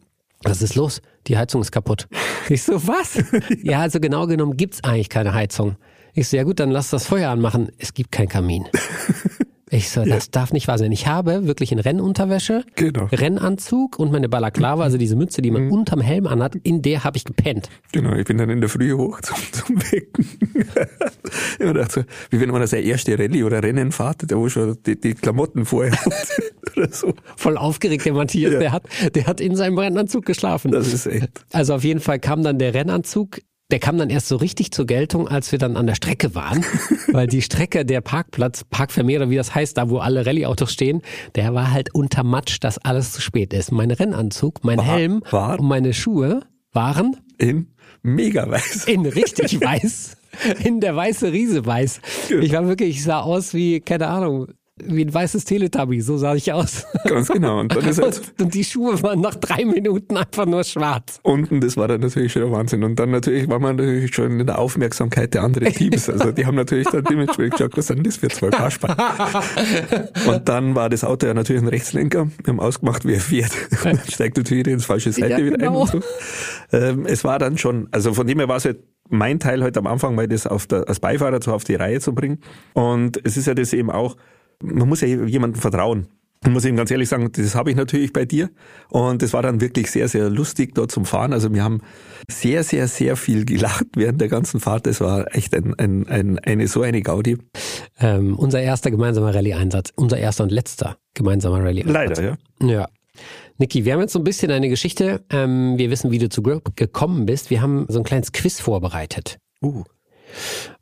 S3: was ist los? Die Heizung ist kaputt. Ich so, was? ja, also genau genommen gibt's eigentlich keine Heizung. Ich so, ja gut, dann lass das Feuer anmachen. Es gibt keinen Kamin. Ich so, das darf nicht wahr sein. Ich habe wirklich in Rennunterwäsche,
S1: Genau.
S3: Rennanzug und meine Balaklava, also diese Mütze, die man unterm Helm anhat, in der habe ich gepennt.
S1: Genau, ich bin dann in der Früh hoch zum, zum Wecken. ich gedacht so, wie wenn man das erste Rallye oder Rennen fährt, der wo schon die, die Klamotten vorher hat oder so.
S3: Voll aufgeregt, der Matthias,
S1: Ja.
S3: der hat, der hat in seinem Rennanzug geschlafen.
S1: Das ist echt.
S3: Also auf jeden Fall kam dann der Rennanzug. Der kam dann erst so richtig zur Geltung, als wir dann an der Strecke waren, weil die Strecke, der Parkplatz, Park Vermeer oder wie das heißt, da wo alle Rallye-Autos stehen, der war halt unter Matsch, dass alles zu spät ist. Mein Rennanzug, mein
S1: War-
S3: Helm
S1: war-
S3: und meine Schuhe waren
S1: In mega weiß.
S3: in richtig weiß, in der weiße Riese weiß. Ich war wirklich, ich sah aus wie, keine Ahnung, wie ein weißes Teletubby, so sah ich aus.
S1: Ganz genau. Und dann ist halt
S3: Und, und die Schuhe waren nach drei Minuten einfach nur schwarz.
S1: unten, das war dann natürlich schon der Wahnsinn. Und dann natürlich war man natürlich schon in der Aufmerksamkeit der anderen Teams. Also die haben natürlich dann dementsprechend gesagt, was sind das für zwei Kasper? Und dann war das Auto ja natürlich ein Rechtslenker. Wir haben ausgemacht, wer fährt. Und dann steigt natürlich ins falsche Seite
S3: Ja,
S1: wieder ein
S3: genau.
S1: und so. Ähm, es war dann schon, also von dem her war es halt mein Teil halt am Anfang, mal das auf der, als Beifahrer so auf die Reihe zu bringen. Und es ist ja das eben auch, man muss ja jemandem vertrauen. Ich muss eben ganz ehrlich sagen, das habe ich natürlich bei dir. Und es war dann wirklich sehr, sehr lustig dort zum Fahren. Also wir haben sehr, sehr, sehr viel gelacht während der ganzen Fahrt. Das war echt ein, ein, ein, eine so eine Gaudi.
S3: Ähm, unser erster gemeinsamer Rallye-Einsatz. Unser erster und letzter gemeinsamer Rallye-Einsatz.
S1: Leider, ja.
S3: Ja. Niki, wir haben jetzt so ein bisschen eine Geschichte. Ähm, wir wissen, wie du zu Grip gekommen bist. Wir haben so ein kleines Quiz vorbereitet.
S1: Uh.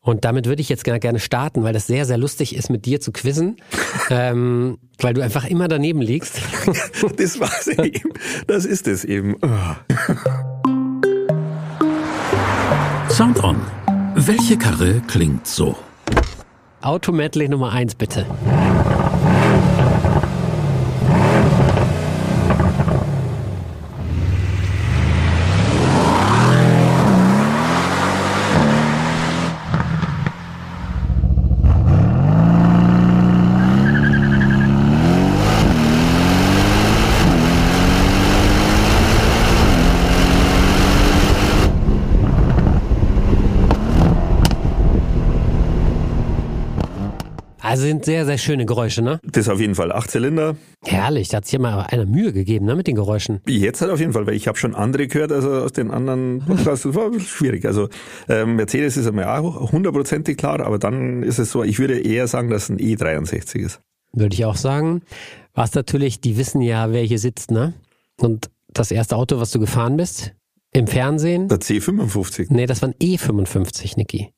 S3: Und damit würde ich jetzt gerne- gerne starten, weil das sehr, sehr lustig ist, mit dir zu quizzen. ähm, weil du einfach immer daneben liegst.
S1: Das war's eben. Das ist es eben. Ah.
S2: Sound On. Welche Karre klingt so?
S3: Auto-Medley Nummer eins, bitte. Also sind sehr, sehr schöne Geräusche, ne?
S1: Das auf jeden Fall. Acht Zylinder.
S3: Herrlich, da hat sich ja mal einer Mühe gegeben, ne, mit den Geräuschen.
S1: Jetzt halt auf jeden Fall, weil ich habe schon andere gehört, also aus den anderen Podcasts, das war schwierig. Also ähm, Mercedes ist einmal auch hundertprozentig klar, aber dann ist es so, ich würde eher sagen, dass es ein E63 ist.
S3: Würde ich auch sagen. Was natürlich, die wissen ja, wer hier sitzt, ne? Und das erste Auto, was du gefahren bist, im Fernsehen,
S1: Der C55.
S3: nee, das war ein E55, Niki.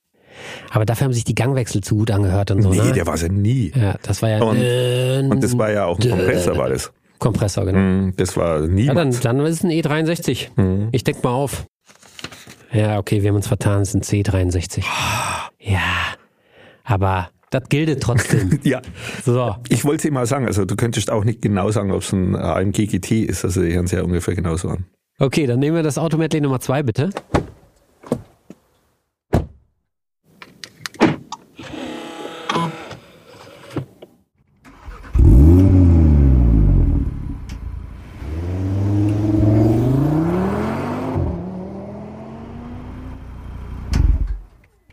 S3: Aber dafür haben sich die Gangwechsel zu gut angehört und so,
S1: nee,
S3: ne?
S1: der war es ja nie.
S3: ja, das war ja
S1: Und-
S3: äh,
S1: Und das war ja auch ein Kompressor, war das.
S3: Kompressor, genau.
S1: Mm, Das war
S3: Ja,
S1: niemand.
S3: dann, dann ist es ein E63.
S1: Mhm.
S3: Ich denk mal auf. Ja, okay, wir haben uns vertan, es ist ein C63. Ja, aber das gilt trotzdem.
S1: Ja,
S3: So,
S1: ich wollte dir mal sagen, also du könntest auch nicht genau sagen, ob es ein AMG GT ist, also die hören sich ja ungefähr genauso an.
S3: okay, dann nehmen wir das Auto-Medley Nummer zwei, bitte.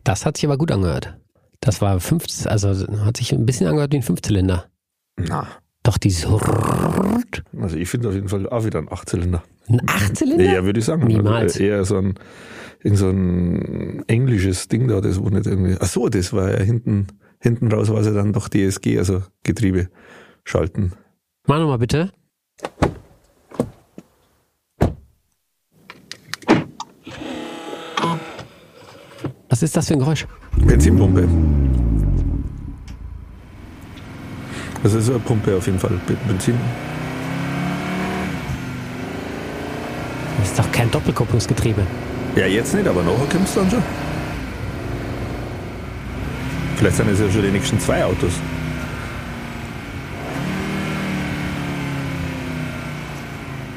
S3: Das hat sich aber gut angehört. Das war fünf, also hat sich ein bisschen angehört wie ein Fünfzylinder.
S1: Na,
S3: Doch dieses
S1: also ich finde auf jeden Fall auch wieder ein Achtzylinder.
S3: ein Achtzylinder?
S1: Ja, würde ich sagen.
S3: Niemals.
S1: Also eher so ein, irgend so ein englisches Ding da, das wo nicht irgendwie. Ach so, das war ja hinten, hinten raus war es ja dann doch DSG, also Getriebe schalten.
S3: Mach nochmal bitte. Was ist das für ein Geräusch?
S1: Benzinpumpe. Das ist eine Pumpe auf jeden Fall. Be- Benzin.
S3: Das ist doch kein Doppelkupplungsgetriebe.
S1: Ja, jetzt nicht, aber nachher kommt es dann schon. Vielleicht sind es ja schon die nächsten zwei Autos.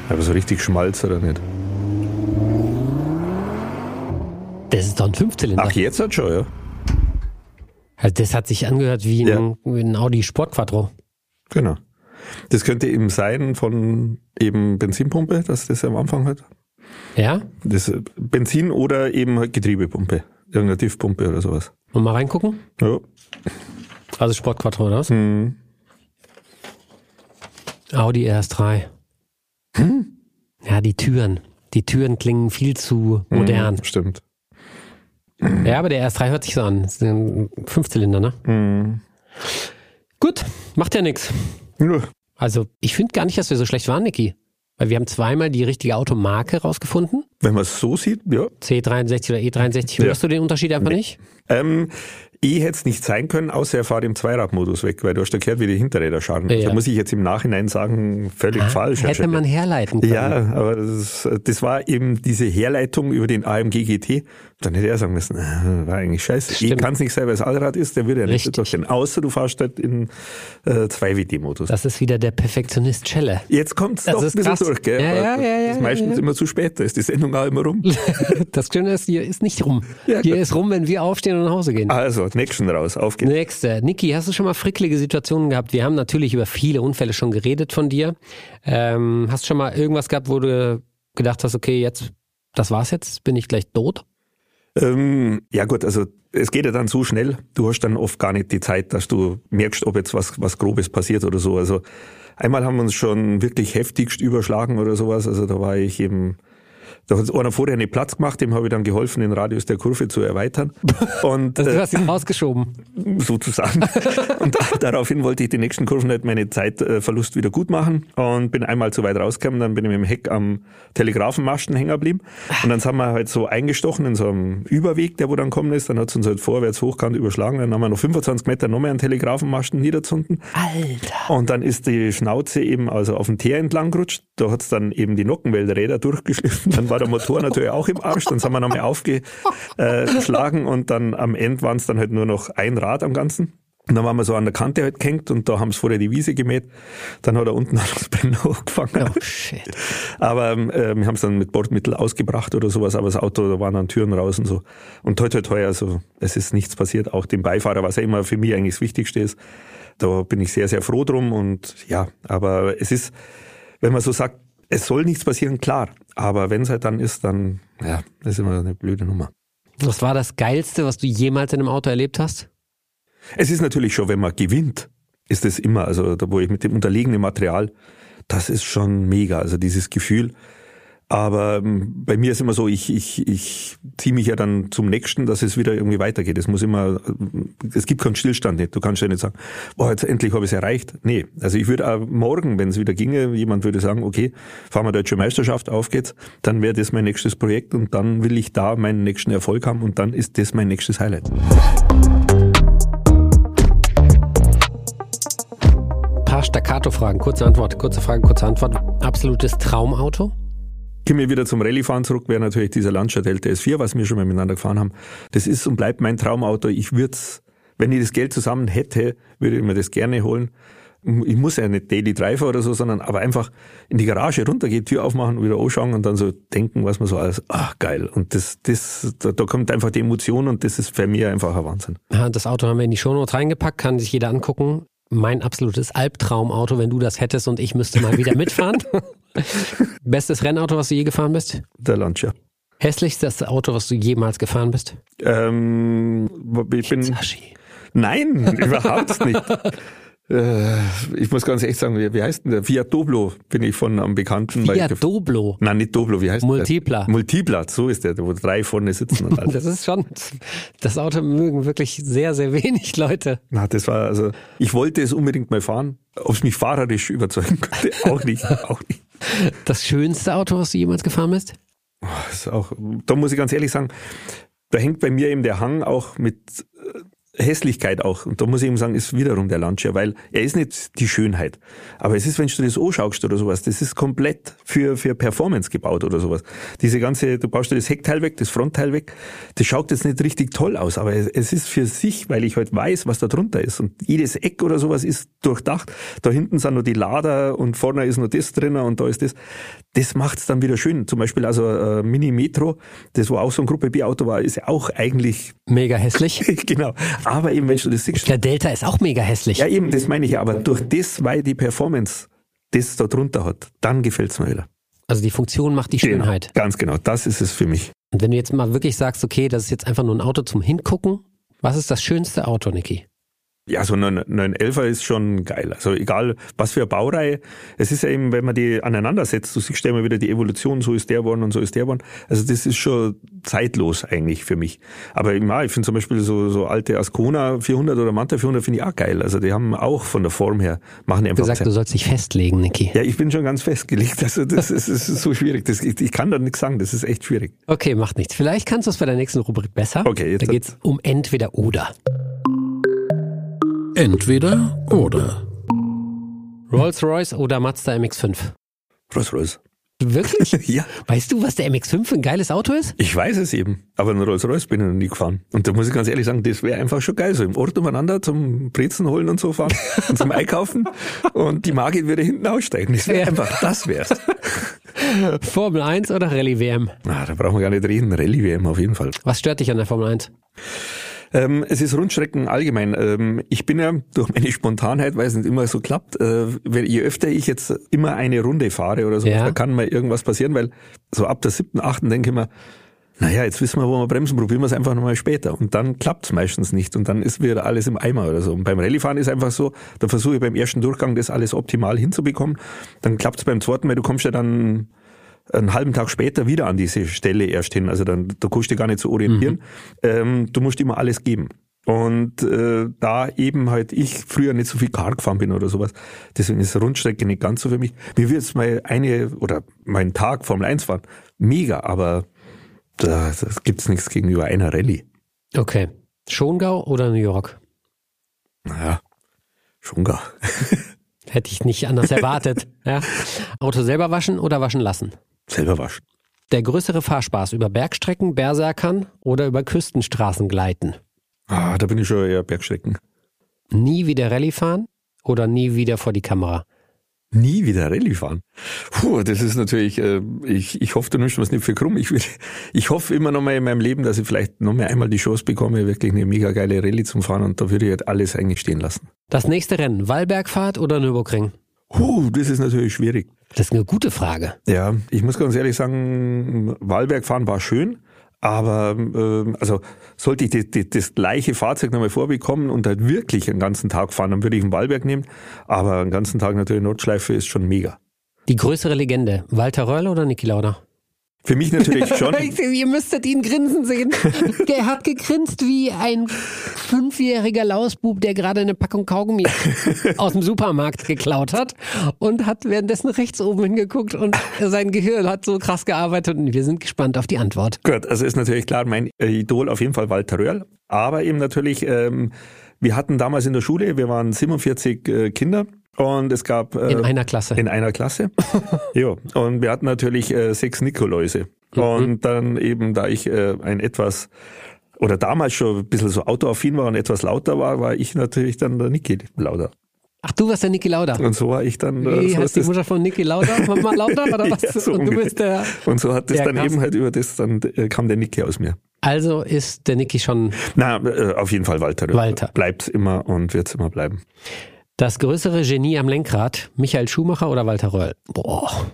S1: Aber so richtig Schmalz oder nicht?
S3: Das ist doch ein Fünfzylinder.
S1: Ach, jetzt hat schon, ja.
S3: Also das hat sich angehört wie ein,
S1: Ja.
S3: ein Audi Sport Quattro.
S1: Genau. Das könnte eben sein von eben Benzinpumpe, dass das am Anfang hat.
S3: Ja?
S1: Das Benzin oder eben halt Getriebepumpe. Irgendeine Tiefpumpe oder sowas.
S3: Und mal reingucken?
S1: Ja.
S3: Also Sport Quattro oder was?
S1: Hm.
S3: Audi RS3. Ja, die Türen. Die Türen klingen viel zu modern.
S1: Hm, stimmt.
S3: Ja, aber der RS3 hört sich so an. Das ist ein Fünfzylinder, ne?
S1: Hm.
S3: Gut, macht ja nichts.
S1: Ja.
S3: Also, ich finde gar nicht, dass wir so schlecht waren, Niki. Weil wir haben zweimal die richtige Automarke rausgefunden.
S1: Wenn man es so sieht, ja.
S3: C63 oder E63.
S1: Ja.
S3: Hörst du den Unterschied einfach nicht?
S1: Ähm, ich hätte es nicht sein können, außer er fährt im Zweiradmodus weg, weil du hast ja gehört, wie die Hinterräder scharren.
S3: Ja.
S1: Da muss ich jetzt im Nachhinein sagen, völlig
S3: Ah,
S1: falsch.
S3: Hätte man herleiten können.
S1: Ja, aber das, das war eben diese Herleitung über den AMG GT. Dann hätte er sagen müssen, äh, war eigentlich scheiße. Ich
S3: Stimmt.
S1: kann es nicht selber als Allrad ist, der würde ja nicht durchgehen. Außer du fährst halt in äh, 2WD-Modus.
S3: Das ist wieder der Perfektionist Schelle.
S1: Jetzt kommt es
S3: Das
S1: doch ein bisschen
S3: krass.
S1: durch, gell?
S3: Ja, ja, ja, ja,
S1: das ist meistens
S3: ja.
S1: immer zu spät, da ist die Sendung auch immer rum.
S3: Das Schöne ist, hier ist nicht rum.
S1: Ja,
S3: hier ist rum, wenn wir aufstehen und nach Hause gehen.
S1: Also, nächsten raus, auf geht's.
S3: Nächste. Niki, hast du schon mal fricklige Situationen gehabt? Wir haben natürlich über viele Unfälle schon geredet von dir. Ähm, hast du schon mal irgendwas gehabt, wo du gedacht hast, okay, jetzt, das war's jetzt, bin ich gleich tot?
S1: Ähm, ja gut, also es geht ja dann so schnell, du hast dann oft gar nicht die Zeit, dass du merkst, ob jetzt was, was Grobes passiert oder so. Also einmal haben wir uns schon wirklich heftigst überschlagen oder sowas. Also da war ich eben, da hat einer vorher nicht Platz gemacht, dem habe ich dann geholfen, den Radius der Kurve zu erweitern. Und
S3: Also,
S1: äh,
S3: du hast ihn rausgeschoben.
S1: sozusagen. Und daraufhin wollte ich die nächsten Kurven halt meine Zeitverlust wieder gut machen und bin einmal zu weit rausgekommen, dann bin ich mit dem Heck am Telegrafenmasten hängen geblieben und dann sind wir halt so eingestochen in so einem Überweg, der wo dann kommen ist, dann hat es uns halt vorwärts hochkant überschlagen, dann haben wir noch 25 Meter noch mehr einen Telegrafenmasten niederzünden
S3: Alter.
S1: und dann ist die Schnauze eben also auf dem Teer entlang gerutscht. Da hat's dann eben die Nockenwellräder durchgeschliffen. Dann war der Motor natürlich auch im Arsch. Dann sind wir nochmal aufgeschlagen und dann am Ende waren es dann halt nur noch ein Rad am Ganzen. Und dann waren wir so an der Kante halt gehängt und da haben sie vorher die Wiese gemäht. Dann hat er unten das Brenner hochgefangen.
S3: Oh shit.
S1: Aber äh, wir haben es dann mit Bordmittel ausgebracht oder sowas, aber das Auto, da waren dann Türen raus und so. Und toi toi toi, also es ist nichts passiert. Auch dem Beifahrer, was ja immer für mich eigentlich das Wichtigste ist. Da bin ich sehr, sehr froh drum und ja, aber es ist, wenn man so sagt, es soll nichts passieren, klar. Aber wenn es halt dann ist, dann, ja, ist immer eine blöde Nummer.
S3: Was war das Geilste, was du jemals in einem Auto erlebt hast?
S1: Es ist natürlich schon, wenn man gewinnt, ist es immer, also da wo ich mit dem unterlegenen Material, das ist schon mega, also dieses Gefühl. Aber ähm, bei mir ist immer so, ich, ich, ich ziehe mich ja dann zum nächsten, dass es wieder irgendwie weitergeht. Es muss immer, äh, es gibt keinen Stillstand nicht. Du kannst ja nicht sagen, boah, jetzt endlich habe ich es erreicht. Nee, also ich würde auch morgen, wenn es wieder ginge, jemand würde sagen, okay, fahren wir Deutsche Meisterschaft, auf geht's, dann wäre das mein nächstes Projekt und dann will ich da meinen nächsten Erfolg haben und dann ist das mein nächstes Highlight.
S3: Paar Staccato-Fragen. Kurze Antwort, kurze Frage, kurze Antwort. Absolutes Traumauto?
S1: Kommen wir wieder zum Rallyefahren zurück, wäre natürlich dieser Landstadt LTS4, was wir schon mal miteinander gefahren haben. Das ist und bleibt mein Traumauto. Ich würde wenn ich das Geld zusammen hätte, würde ich mir das gerne holen. Ich muss ja nicht Daily Driver oder so, sondern aber einfach in die Garage runtergehen, Tür aufmachen, wieder anschauen und dann so denken, was man so alles, ach geil. Und das, das, da, da kommt einfach die Emotion und das ist für mich einfach ein Wahnsinn.
S3: Das Auto haben wir in die Shownotes reingepackt, kann sich jeder angucken. Mein absolutes Albtraumauto, wenn du das hättest und ich müsste mal wieder mitfahren. Bestes Rennauto, was du je gefahren bist?
S1: Der Lancia.
S3: Hässlichstes Auto, was du jemals gefahren bist?
S1: Ähm, ich bin,
S3: Sashi.
S1: nein, überhaupt nicht. Äh, ich muss ganz echt sagen, wie, wie heißt denn der? Fiat Doblo bin ich von einem Bekannten.
S3: Fiat Doblo.
S1: Nein, nicht Doblo, wie heißt
S3: Multipla.
S1: der? Multipla, so ist der, wo drei vorne sitzen und alles.
S3: Das ist schon, das Auto mögen wirklich sehr, sehr wenig Leute.
S1: Na, das war also, ich wollte es unbedingt mal fahren. Ob es mich fahrerisch überzeugen könnte, auch nicht, auch nicht.
S3: Das schönste Auto, was du jemals gefahren bist?
S1: Das ist auch, da muss ich ganz ehrlich sagen, da hängt bei mir eben der Hang auch mit Hässlichkeit auch. Und da muss ich eben sagen, ist wiederum der Lancia, weil er ist nicht die Schönheit. Aber es ist, wenn du das anschaust oder sowas, das ist komplett für, für Performance gebaut oder sowas. Diese ganze, du baust dir das Heckteil weg, das Frontteil weg, das schaut jetzt nicht richtig toll aus, aber es, es ist für sich, weil ich halt weiß, was da drunter ist. Und jedes Eck oder sowas ist durchdacht. Da hinten sind nur die Lader und vorne ist nur das drin und da ist das. Das macht's dann wieder schön. Zum Beispiel also äh, Mini Metro, das wo auch so ein Gruppe B-Auto war, ist ja auch eigentlich
S3: Mega hässlich.
S1: genau. Aber eben, wenn du das siehst,
S3: Der Delta ist auch mega hässlich.
S1: ja eben, das meine ich ja, aber durch das, weil die Performance das da drunter hat, dann gefällt's mir wieder.
S3: Also die Funktion macht die Schönheit.
S1: Genau, ganz genau, das ist es für mich.
S3: Und wenn du jetzt mal wirklich sagst, okay, das ist jetzt einfach nur ein Auto zum Hingucken, was ist das schönste Auto, Niki?
S1: Ja, so ein 911er ist schon geil. Also egal, was für eine Baureihe. Es ist ja eben, wenn man die aneinander setzt, du siehst ja immer wieder die Evolution, so ist der geworden und so ist der geworden. Also das ist schon zeitlos eigentlich für mich. Aber ja, ich finde zum Beispiel so, so alte Ascona 400 oder Manta 400 finde ich auch geil. Also die haben auch von der Form her, machen die
S3: Du
S1: einfach
S3: gesagt, du sollst dich festlegen, Niki.
S1: Ja, ich bin schon ganz festgelegt. Also das ist, ist so schwierig. Das, ich, ich kann da nichts sagen. Das ist echt schwierig.
S3: Okay, macht nichts. Vielleicht kannst du es bei der nächsten Rubrik besser.
S1: Okay, jetzt-
S3: Da geht's um entweder oder.
S2: Entweder oder.
S3: Rolls-Royce oder Mazda MX-5?
S1: Rolls Royce.
S3: Wirklich?
S1: Ja,
S3: Weißt du, was der MX-5 für ein geiles Auto ist?
S1: ich weiß es eben. Aber einen Rolls Royce bin ich noch nie gefahren. Und da muss ich ganz ehrlich sagen, das wäre einfach schon geil. So im Ort umeinander zum Brezen holen und so fahren und zum Einkaufen. Und die Margit würde hinten aussteigen. Das wäre
S3: Ja.
S1: einfach, das wär's.
S3: Formel 1 oder Rallye-WM?
S1: Na, da brauchen wir gar nicht reden. Rallye-WM auf jeden Fall.
S3: Was stört dich an der Formel 1?
S1: Ähm, es ist Rundstrecken allgemein. Ähm, ich bin ja durch meine Spontanheit, weil es nicht immer so klappt, äh, wenn, je öfter ich jetzt immer eine Runde fahre oder so,
S3: Ja.
S1: da kann mal irgendwas passieren, weil so ab der siebten, achten denke ich mir, naja, jetzt wissen wir, wo wir bremsen, probieren wir es einfach nochmal später. Und dann klappt es meistens nicht und dann ist wieder alles im Eimer oder so. Und beim Rallyefahren ist einfach so, da versuche ich beim ersten Durchgang das alles optimal hinzubekommen. Dann klappt es beim zweiten, weil du kommst ja dann einen halben Tag später wieder an diese Stelle erst hin. Also dann, da kannst du dich gar nicht so orientieren. Ähm, du musst immer alles geben. Und äh, da eben halt ich früher nicht so viel Car gefahren bin oder sowas, deswegen ist Rundstrecke nicht ganz so für mich. Mir wird jetzt mal eine oder mein Tag Formel 1 fahren, mega, aber da das gibt's nichts gegenüber einer Rallye.
S3: Okay. Schongau oder New York?
S1: Naja, schon gar.
S3: Hätte ich nicht anders erwartet. ja. Auto selber waschen oder waschen lassen?
S1: Selber waschen.
S3: Der größere Fahrspaß über Bergstrecken, Berserkern oder über Küstenstraßen gleiten?
S1: Ah, da bin ich schon eher Bergstrecken.
S3: Nie wieder Rallye fahren oder nie wieder vor die Kamera?
S1: Nie wieder Rallye fahren. Puh, das ist natürlich, äh, ich, ich hoffe, du nimmst mir nicht für krumm. Ich, will, ich hoffe immer noch mal in meinem Leben, dass ich vielleicht noch mal einmal die Chance bekomme, wirklich eine mega geile Rallye zum Fahren und da würde ich halt alles eigentlich stehen lassen.
S3: Das nächste Rennen, Wallbergfahrt oder Nürburgring?
S1: Puh, das ist natürlich schwierig.
S3: Das ist eine gute Frage.
S1: Ja, ich muss ganz ehrlich sagen, Wahlberg fahren war schön, aber ähm, also sollte ich die, die, das gleiche Fahrzeug nochmal vorbekommen und halt wirklich einen ganzen Tag fahren, dann würde ich einen Wahlberg nehmen. Aber einen ganzen Tag natürlich Nordschleife ist schon mega.
S3: Die größere Legende, Walter Röll oder Niki Lauda?
S1: Für mich natürlich schon.
S3: Ihr müsstet ihn grinsen sehen. Der hat gegrinst wie ein fünfjähriger Lausbub, der gerade eine Packung Kaugummi aus dem Supermarkt geklaut hat und hat währenddessen rechts oben hingeguckt und sein Gehirn hat so krass gearbeitet und wir sind gespannt auf die Antwort.
S1: Gut, also ist natürlich klar, mein Idol auf jeden Fall Walter Röhrl, aber eben natürlich, ähm, wir hatten damals in der Schule, wir waren 47 äh, Kinder und es gab äh,
S3: In einer Klasse.
S1: in einer Klasse. ja, und wir hatten natürlich äh, sechs Nikoläuse. Und dann eben, da ich äh, ein etwas oder damals schon ein bisschen so autoaffin war und etwas lauter war, war ich natürlich dann der Niki Lauda.
S3: Ach, du warst der Niki Lauda.
S1: Und so war ich dann. äh,
S3: Wie
S1: so
S3: heißt die Mutter von Niki Lauda? Mama Lauda oder was?
S1: Ja, so
S3: und du bist der.
S1: Und so hat
S3: Ja,
S1: dann
S3: krass.
S1: eben halt über das, dann äh, kam der Niki aus mir.
S3: Also ist der Niki schon
S1: Na, äh, auf jeden Fall Walter.
S3: Walter.
S1: Bleibt's immer und wird's immer bleiben.
S3: Das größere Genie am Lenkrad, Michael Schumacher oder Walter Röll? Boah.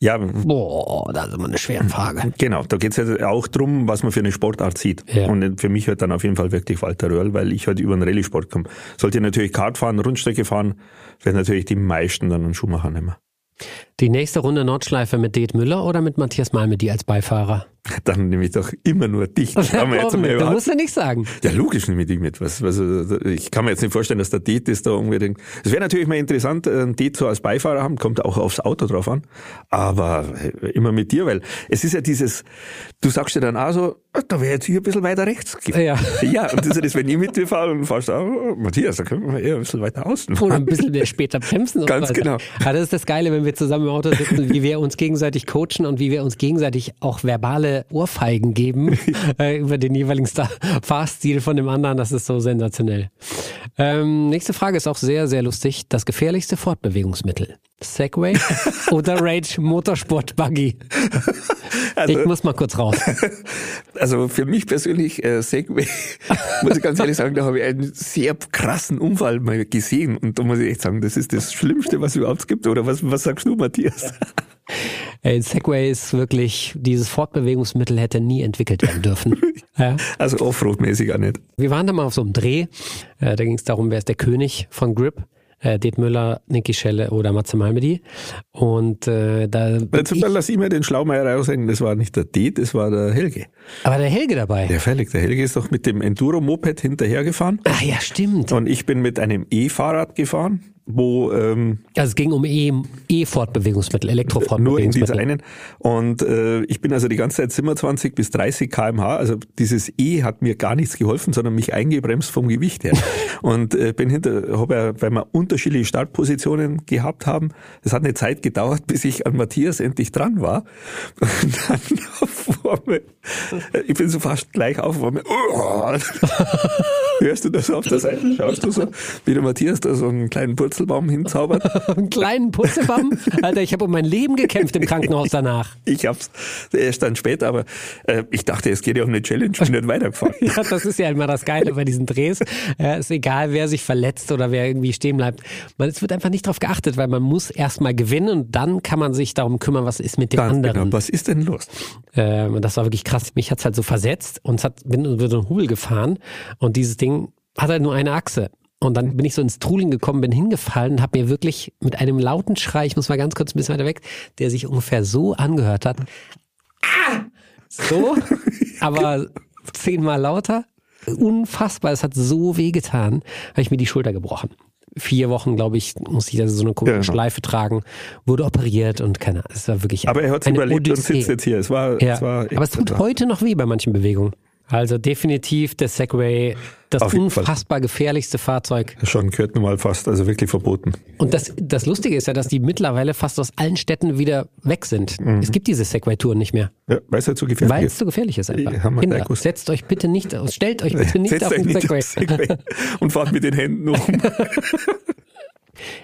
S1: Ja,
S3: Boah, das ist immer eine schwere Frage.
S1: genau. Da geht's ja auch drum, was man für eine Sportart sieht.
S3: Ja.
S1: Und für mich halt dann auf jeden Fall wirklich Walter Röhrl, weil ich halt über den Rallye-Sport komme. Sollte ich natürlich Kart fahren, Rundstrecke fahren, werden natürlich die meisten dann einen Schuhmacher nehmen.
S3: Die nächste Runde Nordschleife mit Det Müller oder mit Matthias Malmedy als Beifahrer?
S1: Dann nehme ich doch immer nur dich. Das kann man jetzt mal?
S3: Du musst ja nicht sagen.
S1: Ja, logisch nehme ich dich mit. Was, was, ich kann mir jetzt nicht vorstellen, dass der Det ist da unbedingt. Es wäre natürlich mal interessant, einen Det so als Beifahrer haben, kommt auch aufs Auto drauf an. Aber äh, immer mit dir, weil es ist ja dieses, du sagst dir dann auch so, ah, da wäre jetzt hier ein bisschen weiter rechts.
S3: Ja.
S1: Ja, und das ist das, wenn ich mit dir fahre und fahrst, oh, Matthias, da können wir eher ein bisschen weiter außen
S3: Oder
S1: fahren.
S3: ein bisschen mehr später bremsen.
S1: Ganz
S3: so weiter.
S1: genau.
S3: Ja, das ist das Geile, wenn wir zusammen im Auto sitzen, wie wir uns gegenseitig coachen und wie wir uns gegenseitig auch verbale Ohrfeigen geben äh, über den jeweiligen Star Fahrstil von dem anderen. Das ist so sensationell. Ähm, nächste Frage ist auch sehr, sehr lustig. Das gefährlichste Fortbewegungsmittel. Segway oder Rage Motorsport Buggy?
S1: Also-
S3: ich muss mal kurz raus.
S1: Also für mich persönlich, äh, Segway, muss ich ganz ehrlich sagen, da habe ich einen sehr krassen Unfall mal gesehen. Und da muss ich echt sagen, das ist das Schlimmste, was es überhaupt gibt. Oder was, was sagst du, Matthias?
S3: Ey, Segway ist wirklich, dieses Fortbewegungsmittel hätte nie entwickelt werden dürfen. Ja.
S1: Also Offroad-mäßig auch nicht.
S3: Wir waren da mal auf so einem Dreh. Äh, da ging es darum, wer ist der König von Grip? Äh, Det Müller, Niki Schelle oder Matze Malmedy. Und äh, da
S1: Jetzt
S3: ich,
S1: lass ich mir den Schlaumeier raushängen, das war nicht der Det, das war der Helge.
S3: aber der Helge dabei.
S1: Ja, fällig, der Helge ist doch mit dem Enduro-Moped hinterhergefahren.
S3: Ah ja, stimmt.
S1: Und ich bin mit einem E-Fahrrad gefahren, wo ähm,
S3: Also es ging um E- E-Fortbewegungsmittel,
S1: nur in
S3: Elektrofortbewegungsmittel.
S1: dieser einen. Und äh, ich bin also die ganze Zeit 27 bis 30 kmh. Also dieses E hat mir gar nichts geholfen, sondern mich eingebremst vom Gewicht her. Und äh, bin hinter, habe ja, weil wir unterschiedliche Startpositionen gehabt haben, es hat eine Zeit gedauert, bis ich an Matthias endlich dran war. Und dann vor mir, ich bin so fast gleich auf, vor mir, hörst du das auf der Seite, schaust du so, wie der Matthias da so einen kleinen Purzelbaum hinzaubert.
S3: Einen kleinen Putzebaum. Alter, ich habe um mein Leben gekämpft im Krankenhaus danach.
S1: Ich hab's erst dann später, aber äh, ich dachte, es geht ja um eine Challenge, bin nicht weitergefahren.
S3: Ja, das ist ja immer das Geile bei diesen Drehs. Ja, ist egal, wer sich verletzt oder wer irgendwie stehen bleibt. Man, es wird einfach nicht drauf geachtet, weil man muss erstmal gewinnen und dann kann man sich darum kümmern, was ist mit den
S1: Ganz
S3: anderen.
S1: genau. Was ist denn los?
S3: Und das war wirklich krass. Mich hat's halt so versetzt und es hat, bin über so einen Hubel gefahren und dieses Ding hat halt nur eine Achse. Und dann bin ich so ins Trudeln gekommen, bin hingefallen und habe mir wirklich mit einem lauten Schrei, ich muss mal ganz kurz ein bisschen weiter weg, der sich ungefähr so angehört hat. Ah! So, aber zehnmal lauter. Unfassbar, es hat so weh getan, habe ich mir die Schulter gebrochen. Vier Wochen, glaube ich, musste ich also so eine komische
S1: Ja, genau.
S3: Schleife tragen, wurde operiert und keine Ahnung. Es war wirklich
S1: Aber er hat's
S3: eine
S1: überlebt und
S3: Odyssee.
S1: sitzt jetzt hier. Es war,
S3: Ja,
S1: es war
S3: aber es tut heute noch weh bei manchen Bewegungen. Also definitiv der Segway, das
S1: Auf
S3: unfassbar gefährlichste Fahrzeug.
S1: schon gehört nun mal fast, also wirklich verboten.
S3: Und das, das Lustige ist ja, dass die mittlerweile fast aus allen Städten wieder weg sind.
S1: Mhm.
S3: Es gibt diese Segway-Touren nicht mehr,
S1: Ja, weil es halt so gefährlich
S3: weil es
S1: ist.
S3: zu gefährlich ist einfach.
S1: Ja,
S3: Kinder, setzt euch bitte nicht aus, stellt euch bitte nicht
S1: Setzt
S3: auf den Segway.
S1: Segway und fahrt mit den Händen um.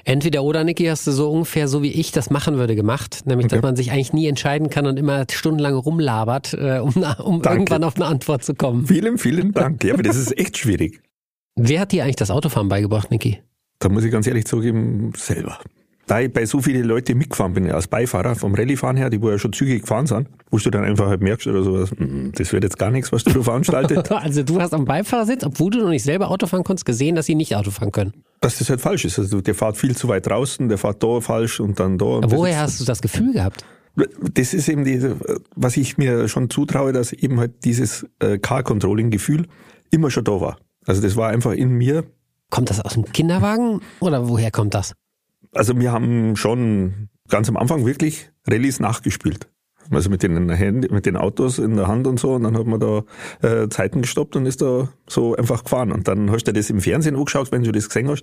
S3: Entweder oder, Niki, hast du so ungefähr so wie ich das machen würde gemacht, nämlich dass
S1: Okay.
S3: man sich eigentlich nie entscheiden kann und immer stundenlang rumlabert, äh, um, um irgendwann auf eine Antwort zu kommen.
S1: vielen, vielen Dank. Ja, aber das ist echt schwierig.
S3: Wer hat dir eigentlich das Autofahren beigebracht, Niki?
S1: Da muss ich ganz ehrlich zugeben, selber. Da ich bei so vielen Leuten mitgefahren bin, als Beifahrer vom Rallyefahren her, die wo ja schon zügig gefahren sind, wo du dann einfach halt merkst oder sowas, "Mm, das wird jetzt gar nichts, was du da veranstaltet,
S3: Also du hast am Beifahrersitz, obwohl du noch nicht selber Auto fahren konntest, gesehen, dass sie nicht Auto fahren können.
S1: dass das halt falsch ist. Also der fährt viel zu weit draußen, der fährt da falsch und dann da. Und
S3: woher hast du das Gefühl gehabt?
S1: Das ist eben die, was ich mir schon zutraue, dass eben halt dieses äh, Car-Controlling-Gefühl immer schon da war. Also das war einfach in mir.
S3: Kommt das aus dem Kinderwagen oder woher kommt das?
S1: Also wir haben schon ganz am Anfang wirklich Rallyes nachgespielt. Also mit den Händen, mit den Autos in der Hand und so. Und dann hat man da äh, Zeiten gestoppt und ist da so einfach gefahren. Und dann hast du das im Fernsehen angeschaut, wenn du das gesehen hast.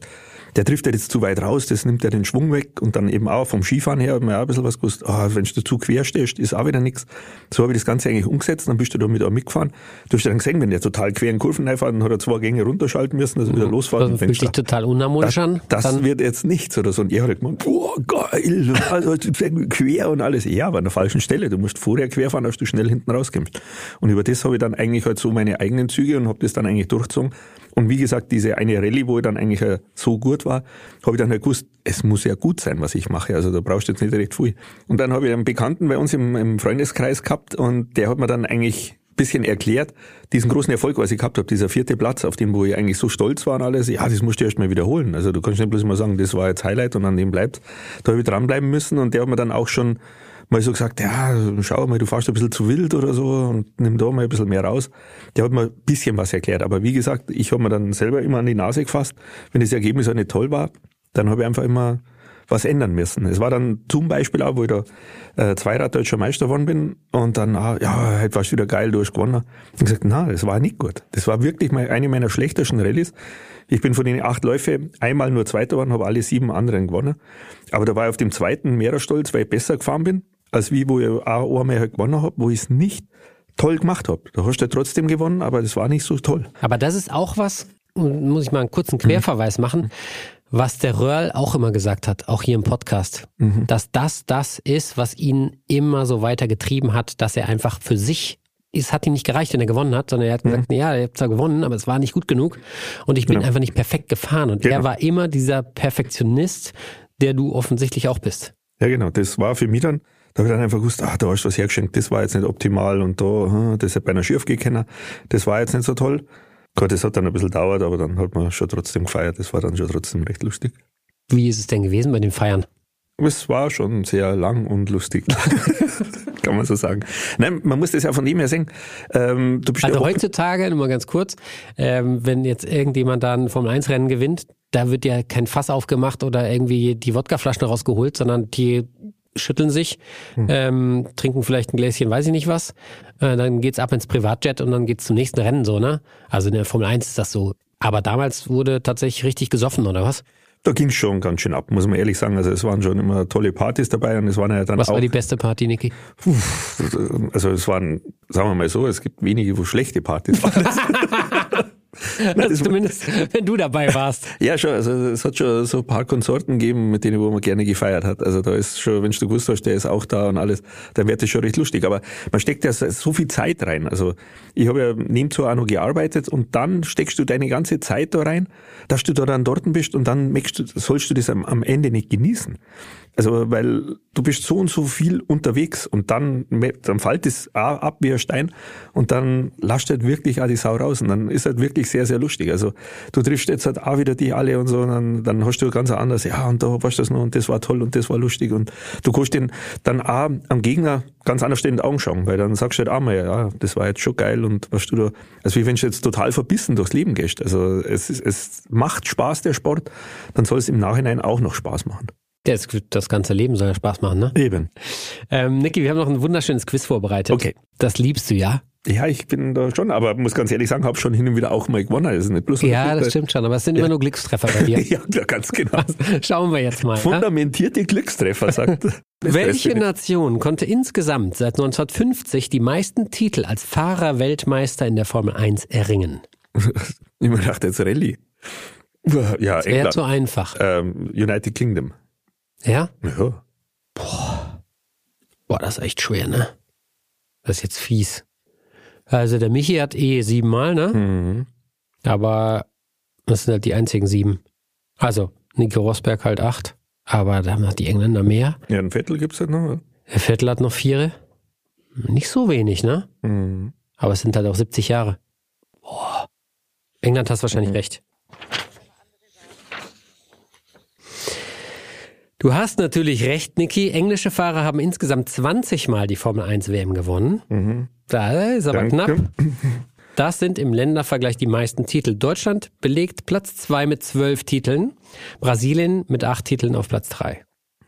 S1: Der trifft ja jetzt zu weit raus, das nimmt ja den Schwung weg. Und dann eben auch vom Skifahren her hat man auch ein bisschen was gewusst. Ah, wenn du zu quer stehst, ist auch wieder nichts. So habe ich das Ganze eigentlich umgesetzt. Dann bist du da mit auch mitgefahren. Du hast ja dann gesehen, wenn der total quer in Kurven reinfährt, dann hat er zwei Gänge runterschalten müssen, dass er wieder losfahren.
S3: Das fühlt sich
S1: du-
S3: total unharmonisch an.
S1: das
S3: Dann,
S1: wird jetzt nichts oder so. Und er hat gemeint, boah, geil, also quer und alles. Ja, aber an der falschen Stelle. Du musst vorher querfahren, dass du schnell hinten rauskommst. Und über das habe ich dann eigentlich halt so meine eigenen Züge und habe das dann eigentlich durchgezogen. Und wie gesagt, diese eine Rallye, wo ich dann eigentlich so gut war, habe ich dann halt gewusst, es muss ja gut sein, was ich mache. Also da brauchst du jetzt nicht recht viel. Und dann habe ich einen Bekannten bei uns im, im Freundeskreis gehabt und der hat mir dann eigentlich bisschen erklärt, diesen großen Erfolg, was ich gehabt habe, dieser vierte Platz, auf dem, wo ich eigentlich so stolz war und alles, ja, das musst du erst mal wiederholen. Also du kannst nicht bloß mal sagen, das war jetzt Highlight und an dem bleibt. Da habe ich dranbleiben müssen und der hat mir dann auch schon mal so gesagt, ja, schau mal, du fährst ein bisschen zu wild oder so und nimm da mal ein bisschen mehr raus. Der hat mir ein bisschen was erklärt. Aber wie gesagt, ich habe mir dann selber immer an die Nase gefasst. Wenn das Ergebnis auch nicht toll war, dann habe ich einfach immer was ändern müssen. Es war dann zum Beispiel auch, wo ich da äh, Zweirad deutscher Meister geworden bin und dann, ah, ja, heute warst du wieder geil, du hast gewonnen. Und gesagt, na, das war nicht gut. Das war wirklich mal eine meiner schlechtesten Rallyes. Ich bin von den acht Läufe einmal nur Zweiter geworden, habe alle sieben anderen gewonnen. Aber da war ich auf dem zweiten mehr stolz, weil ich besser gefahren bin, als wie, wo ich auch einmal halt gewonnen habe, wo ich es nicht toll gemacht habe. Da hast du ja trotzdem gewonnen, aber das war nicht so toll.
S3: Aber das ist auch was, muss ich mal einen kurzen Querverweis machen was der Röhrl auch immer gesagt hat, auch hier im Podcast, mhm. dass das das ist, was ihn immer so weiter getrieben hat, dass er einfach für sich es hat ihm nicht gereicht, wenn er gewonnen hat, sondern er hat gesagt, mhm. ja, er hat zwar gewonnen, aber es war nicht gut genug und ich bin genau. einfach nicht perfekt gefahren. Und genau. er war immer dieser Perfektionist, der du offensichtlich auch bist.
S1: Ja, genau. Das war für mich dann, da habe ich dann einfach gewusst, ah, da hast du was hergeschenkt, das war jetzt nicht optimal und da, hm, das hat bei einer schief gekennen, das war jetzt nicht so toll. Gott, das hat dann ein bisschen dauert, aber dann hat man schon trotzdem gefeiert. Das war dann schon trotzdem recht lustig.
S3: Wie ist es denn gewesen bei den Feiern?
S1: Es war schon sehr lang und lustig. Kann man so sagen. Nein, man muss das ja von ihm her sehen.
S3: Ähm, also heutzutage, nur mal ganz kurz, ähm, wenn jetzt irgendjemand da ein Formel-1-Rennen gewinnt, da wird ja kein Fass aufgemacht oder irgendwie die Wodkaflaschen rausgeholt, sondern die schütteln sich, hm. ähm, trinken vielleicht ein Gläschen, weiß ich nicht was. Äh, dann geht's ab ins Privatjet und dann geht's zum nächsten Rennen so, ne? Also in der Formel 1 ist das so. Aber damals wurde tatsächlich richtig gesoffen, oder was?
S1: Da ging's schon ganz schön ab, muss man ehrlich sagen. Also es waren schon immer tolle Partys dabei und es waren ja dann
S3: Was
S1: auch,
S3: war die beste Party, Niki?
S1: Also es waren, sagen wir mal so, es gibt wenige, wo schlechte Partys waren.
S3: Also zumindest, wenn du dabei warst.
S1: ja, schon. Also es hat schon so ein paar Konsorten gegeben, mit denen wo man gerne gefeiert hat. Also da ist schon, wenn du gewusst hast, der ist auch da und alles, dann wird das schon recht lustig. Aber man steckt ja so viel Zeit rein. Also ich habe ja nebenzu auch noch gearbeitet und dann steckst du deine ganze Zeit da rein, dass du da dann dort bist und dann du, sollst du das am, am Ende nicht genießen. Also, weil du bist so und so viel unterwegs und dann, dann fällt es ab wie ein Stein und dann lasst halt wirklich auch die Sau raus und dann ist halt wirklich sehr, sehr lustig. Also, du triffst jetzt halt auch wieder die alle und so und dann, dann hast du ganz anders, ja, und da warst du das noch und das war toll und das war lustig und du kannst den dann auch am Gegner ganz anders in die Augen schauen, weil dann sagst du halt auch mal, ja, das war jetzt schon geil und was du da, also wie wenn du jetzt total verbissen durchs Leben gehst. Also, es, es macht Spaß, der Sport, dann soll es im Nachhinein auch noch Spaß machen.
S3: Das, das ganze Leben soll ja Spaß machen, ne?
S1: Eben.
S3: Ähm, Niki, wir haben noch ein wunderschönes Quiz vorbereitet.
S1: Okay.
S3: Das liebst du, ja?
S1: Ja, ich bin da schon, aber muss ganz ehrlich sagen, habe schon hin und wieder auch mal gewonnen. Das ist nicht bloß
S3: ja, das stimmt schon, aber es sind ja. immer nur Glückstreffer bei dir.
S1: ja, ganz genau.
S3: Schauen wir jetzt mal.
S1: Fundamentierte ja? Glückstreffer, sagt
S3: Welche Nation konnte insgesamt seit 1950 die meisten Titel als Fahrerweltmeister in der Formel 1 erringen?
S1: ich mir dachte jetzt Rallye.
S3: Ja, das wäre zu einfach.
S1: Ähm, United Kingdom.
S3: Ja?
S1: Ja.
S3: Boah. Boah, das ist echt schwer, ne? Das ist jetzt fies. Also der Michi hat eh siebenmal, ne? Mhm. Aber das sind halt die einzigen sieben. Also Nico Rosberg halt acht. Aber da haben noch die Engländer mehr.
S1: Ja, ein Vettel gibt's halt noch.
S3: Der Vettel hat noch vier. Nicht so wenig, ne? Mhm. Aber es sind halt auch 70 Jahre. Boah. England hast wahrscheinlich mhm. recht. Du hast natürlich recht, Niki. Englische Fahrer haben insgesamt 20 Mal die Formel 1 WM gewonnen. Mhm. Da ist aber Danke. knapp. Das sind im Ländervergleich die meisten Titel. Deutschland belegt Platz 2 mit 12 Titeln, Brasilien mit 8 Titeln auf Platz 3.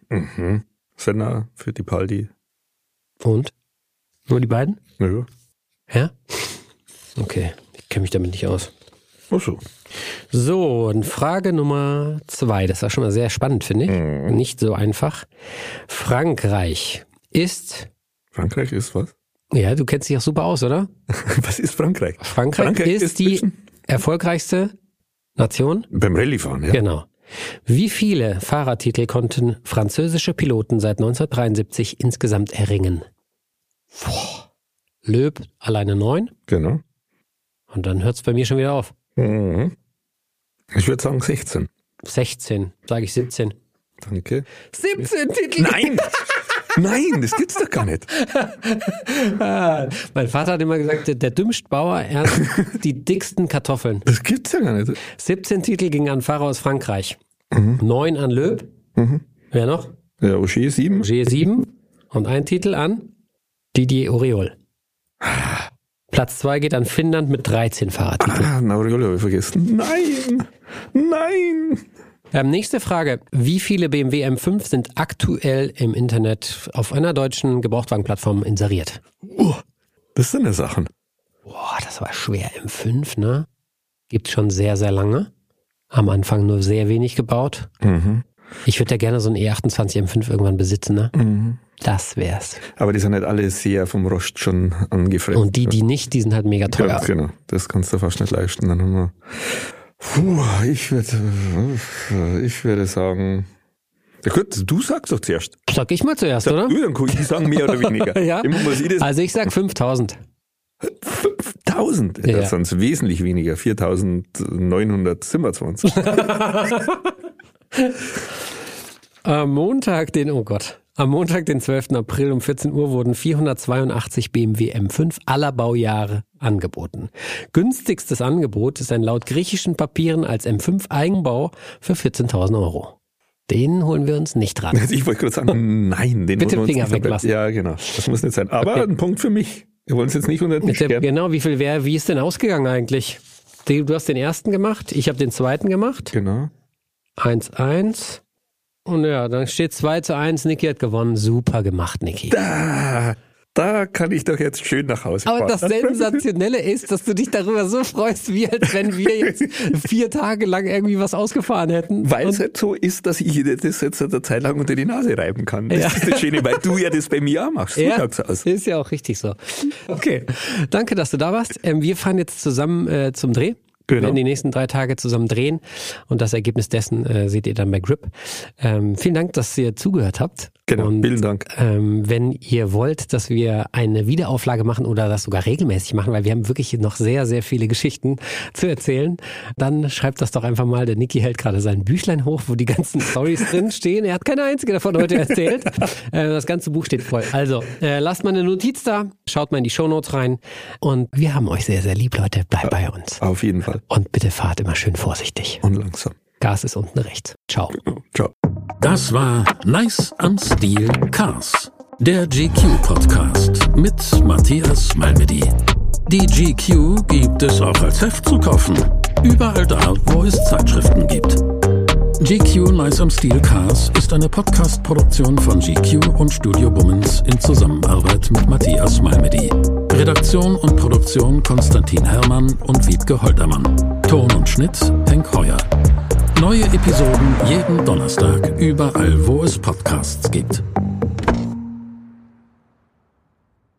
S1: Mhm. Senna für die Paldi.
S3: Und? Nur die beiden?
S1: Ja.
S3: Ja? Okay, ich kenne mich damit nicht aus.
S1: Ach so.
S3: So, und Frage Nummer zwei. Das war schon mal sehr spannend, finde ich. Mhm. Nicht so einfach. Frankreich ist.
S1: Frankreich ist was?
S3: Ja, du kennst dich auch super aus, oder?
S1: was ist Frankreich?
S3: Frankreich, Frankreich ist, ist, die erfolgreichste Nation.
S1: Beim Rallyefahren, ja.
S3: Genau. Wie viele Fahrertitel konnten französische Piloten seit 1973 insgesamt erringen? Löb alleine 9
S1: Genau.
S3: und dann hört es bei mir schon wieder auf.
S1: Mhm. Ich würde sagen 16.
S3: 16, sage ich 17.
S1: Danke.
S3: 17 Titel!
S1: Nein! Nein, das gibt's doch gar nicht.
S3: Ah, mein Vater hat immer gesagt, der, der dümmst Bauer ernst die dicksten Kartoffeln.
S1: Das gibt's ja gar nicht.
S3: 17 Titel gingen an Fahrer aus Frankreich. 9 an Löb. Wer noch?
S1: Ja, O'Shea 7.
S3: G7 und ein Titel an Didier Oriol. Platz 2 geht an Finnland mit 13 Fahrradtiteln.
S1: Ah, Nauriolo habe ich vergessen. Nein! Nein!
S3: Ähm, nächste Frage. Wie viele BMW M5 sind aktuell im Internet auf einer deutschen Gebrauchtwagenplattform inseriert?
S1: Oh, das sind ja Sachen.
S3: Boah, das war schwer. M5, ne? Gibt schon sehr, sehr lange. Am Anfang nur sehr wenig gebaut.
S1: Mhm.
S3: Ich würde ja gerne so einen E E28 M5 irgendwann besitzen, ne?
S1: Mhm.
S3: Das wär's.
S1: Aber die sind halt alle sehr vom Rost schon angefressen.
S3: Und die, die nicht, die sind halt mega teuer.
S1: Ganz genau. Das kannst du fast nicht leisten. Dann haben wir. Puh, ich würde, ich würde sagen. Ja gut, du sagst doch zuerst.
S3: Sag ich mal zuerst,
S1: Sag
S3: oder?
S1: du, dann kann ich sagen mehr oder weniger.
S3: Ja.
S1: Ich das.
S3: Also ich sag 5000.
S1: 5000.
S3: Ja.
S1: Das sind wesentlich weniger. 4927.
S3: Am Montag, den, oh Gott, am Montag, den 12. April um 14 Uhr wurden 482 BMW M5 aller Baujahre angeboten. Günstigstes Angebot ist ein laut griechischen Papieren als M5 Eigenbau für 14.000 Euro. Den holen wir uns nicht dran.
S1: Ich wollte gerade sagen, nein, den
S3: Bitte
S1: wollen wir
S3: Finger
S1: uns nicht
S3: weglassen.
S1: Ja, genau. Das muss nicht sein. Aber ein Punkt für mich. Wir wollen es jetzt nicht unter den Tisch
S3: genau, wie viel wäre, wie ist denn ausgegangen eigentlich? Du hast den ersten gemacht, ich habe den zweiten gemacht.
S1: Genau.
S3: 1-1. Und ja, dann steht 2 zu 1. Niki hat gewonnen. Super gemacht, Niki.
S1: Da, da kann ich doch jetzt schön nach Hause
S3: Aber
S1: fahren.
S3: das Sensationelle ist, dass du dich darüber so freust, wie als wenn wir jetzt vier Tage lang irgendwie was ausgefahren hätten.
S1: Weil es halt so ist, dass ich dir das jetzt eine Zeit lang unter die Nase reiben kann. Das
S3: Ja.
S1: ist das Schöne, weil du ja das bei mir auch machst. So
S3: ja,
S1: aus.
S3: ist ja auch richtig so. Okay, danke, dass du da warst. Ähm, wir fahren jetzt zusammen äh, zum Dreh. Wir
S1: Genau.
S3: werden die nächsten drei Tage zusammen drehen und das Ergebnis dessen äh, seht ihr dann bei Grip. Ähm, vielen Dank, dass ihr zugehört habt.
S1: Genau,
S3: Und,
S1: vielen Dank.
S3: Ähm, wenn ihr wollt, dass wir eine Wiederauflage machen oder das sogar regelmäßig machen, weil wir haben wirklich noch sehr, sehr viele Geschichten zu erzählen, dann schreibt das doch einfach mal. Der Niki hält gerade sein Büchlein hoch, wo die ganzen Stories drin stehen. Er hat keine einzige davon heute erzählt. äh, das ganze Buch steht voll. Also, äh, lasst mal eine Notiz da, schaut mal in die Shownotes rein und wir haben euch sehr, sehr lieb, Leute. Bleibt bei uns.
S1: Auf jeden Fall.
S3: Und bitte fahrt immer schön vorsichtig.
S1: Und langsam.
S3: Gas ist unten rechts. Ciao.
S1: Ciao.
S2: Das war Nice am Stil Cars. Der GQ-Podcast mit Matthias Malmedy. Die GQ gibt es auch als Heft zu kaufen. Überall da, wo es Zeitschriften gibt. GQ Nice am Stil Cars ist eine Podcast-Produktion von GQ und Studio Bummens in Zusammenarbeit mit Matthias Malmedy. Redaktion und Produktion Konstantin Herrmann und Wiebke Holtermann. Ton und Schnitt Henk Heuer. Neue Episoden jeden Donnerstag, überall wo es Podcasts gibt.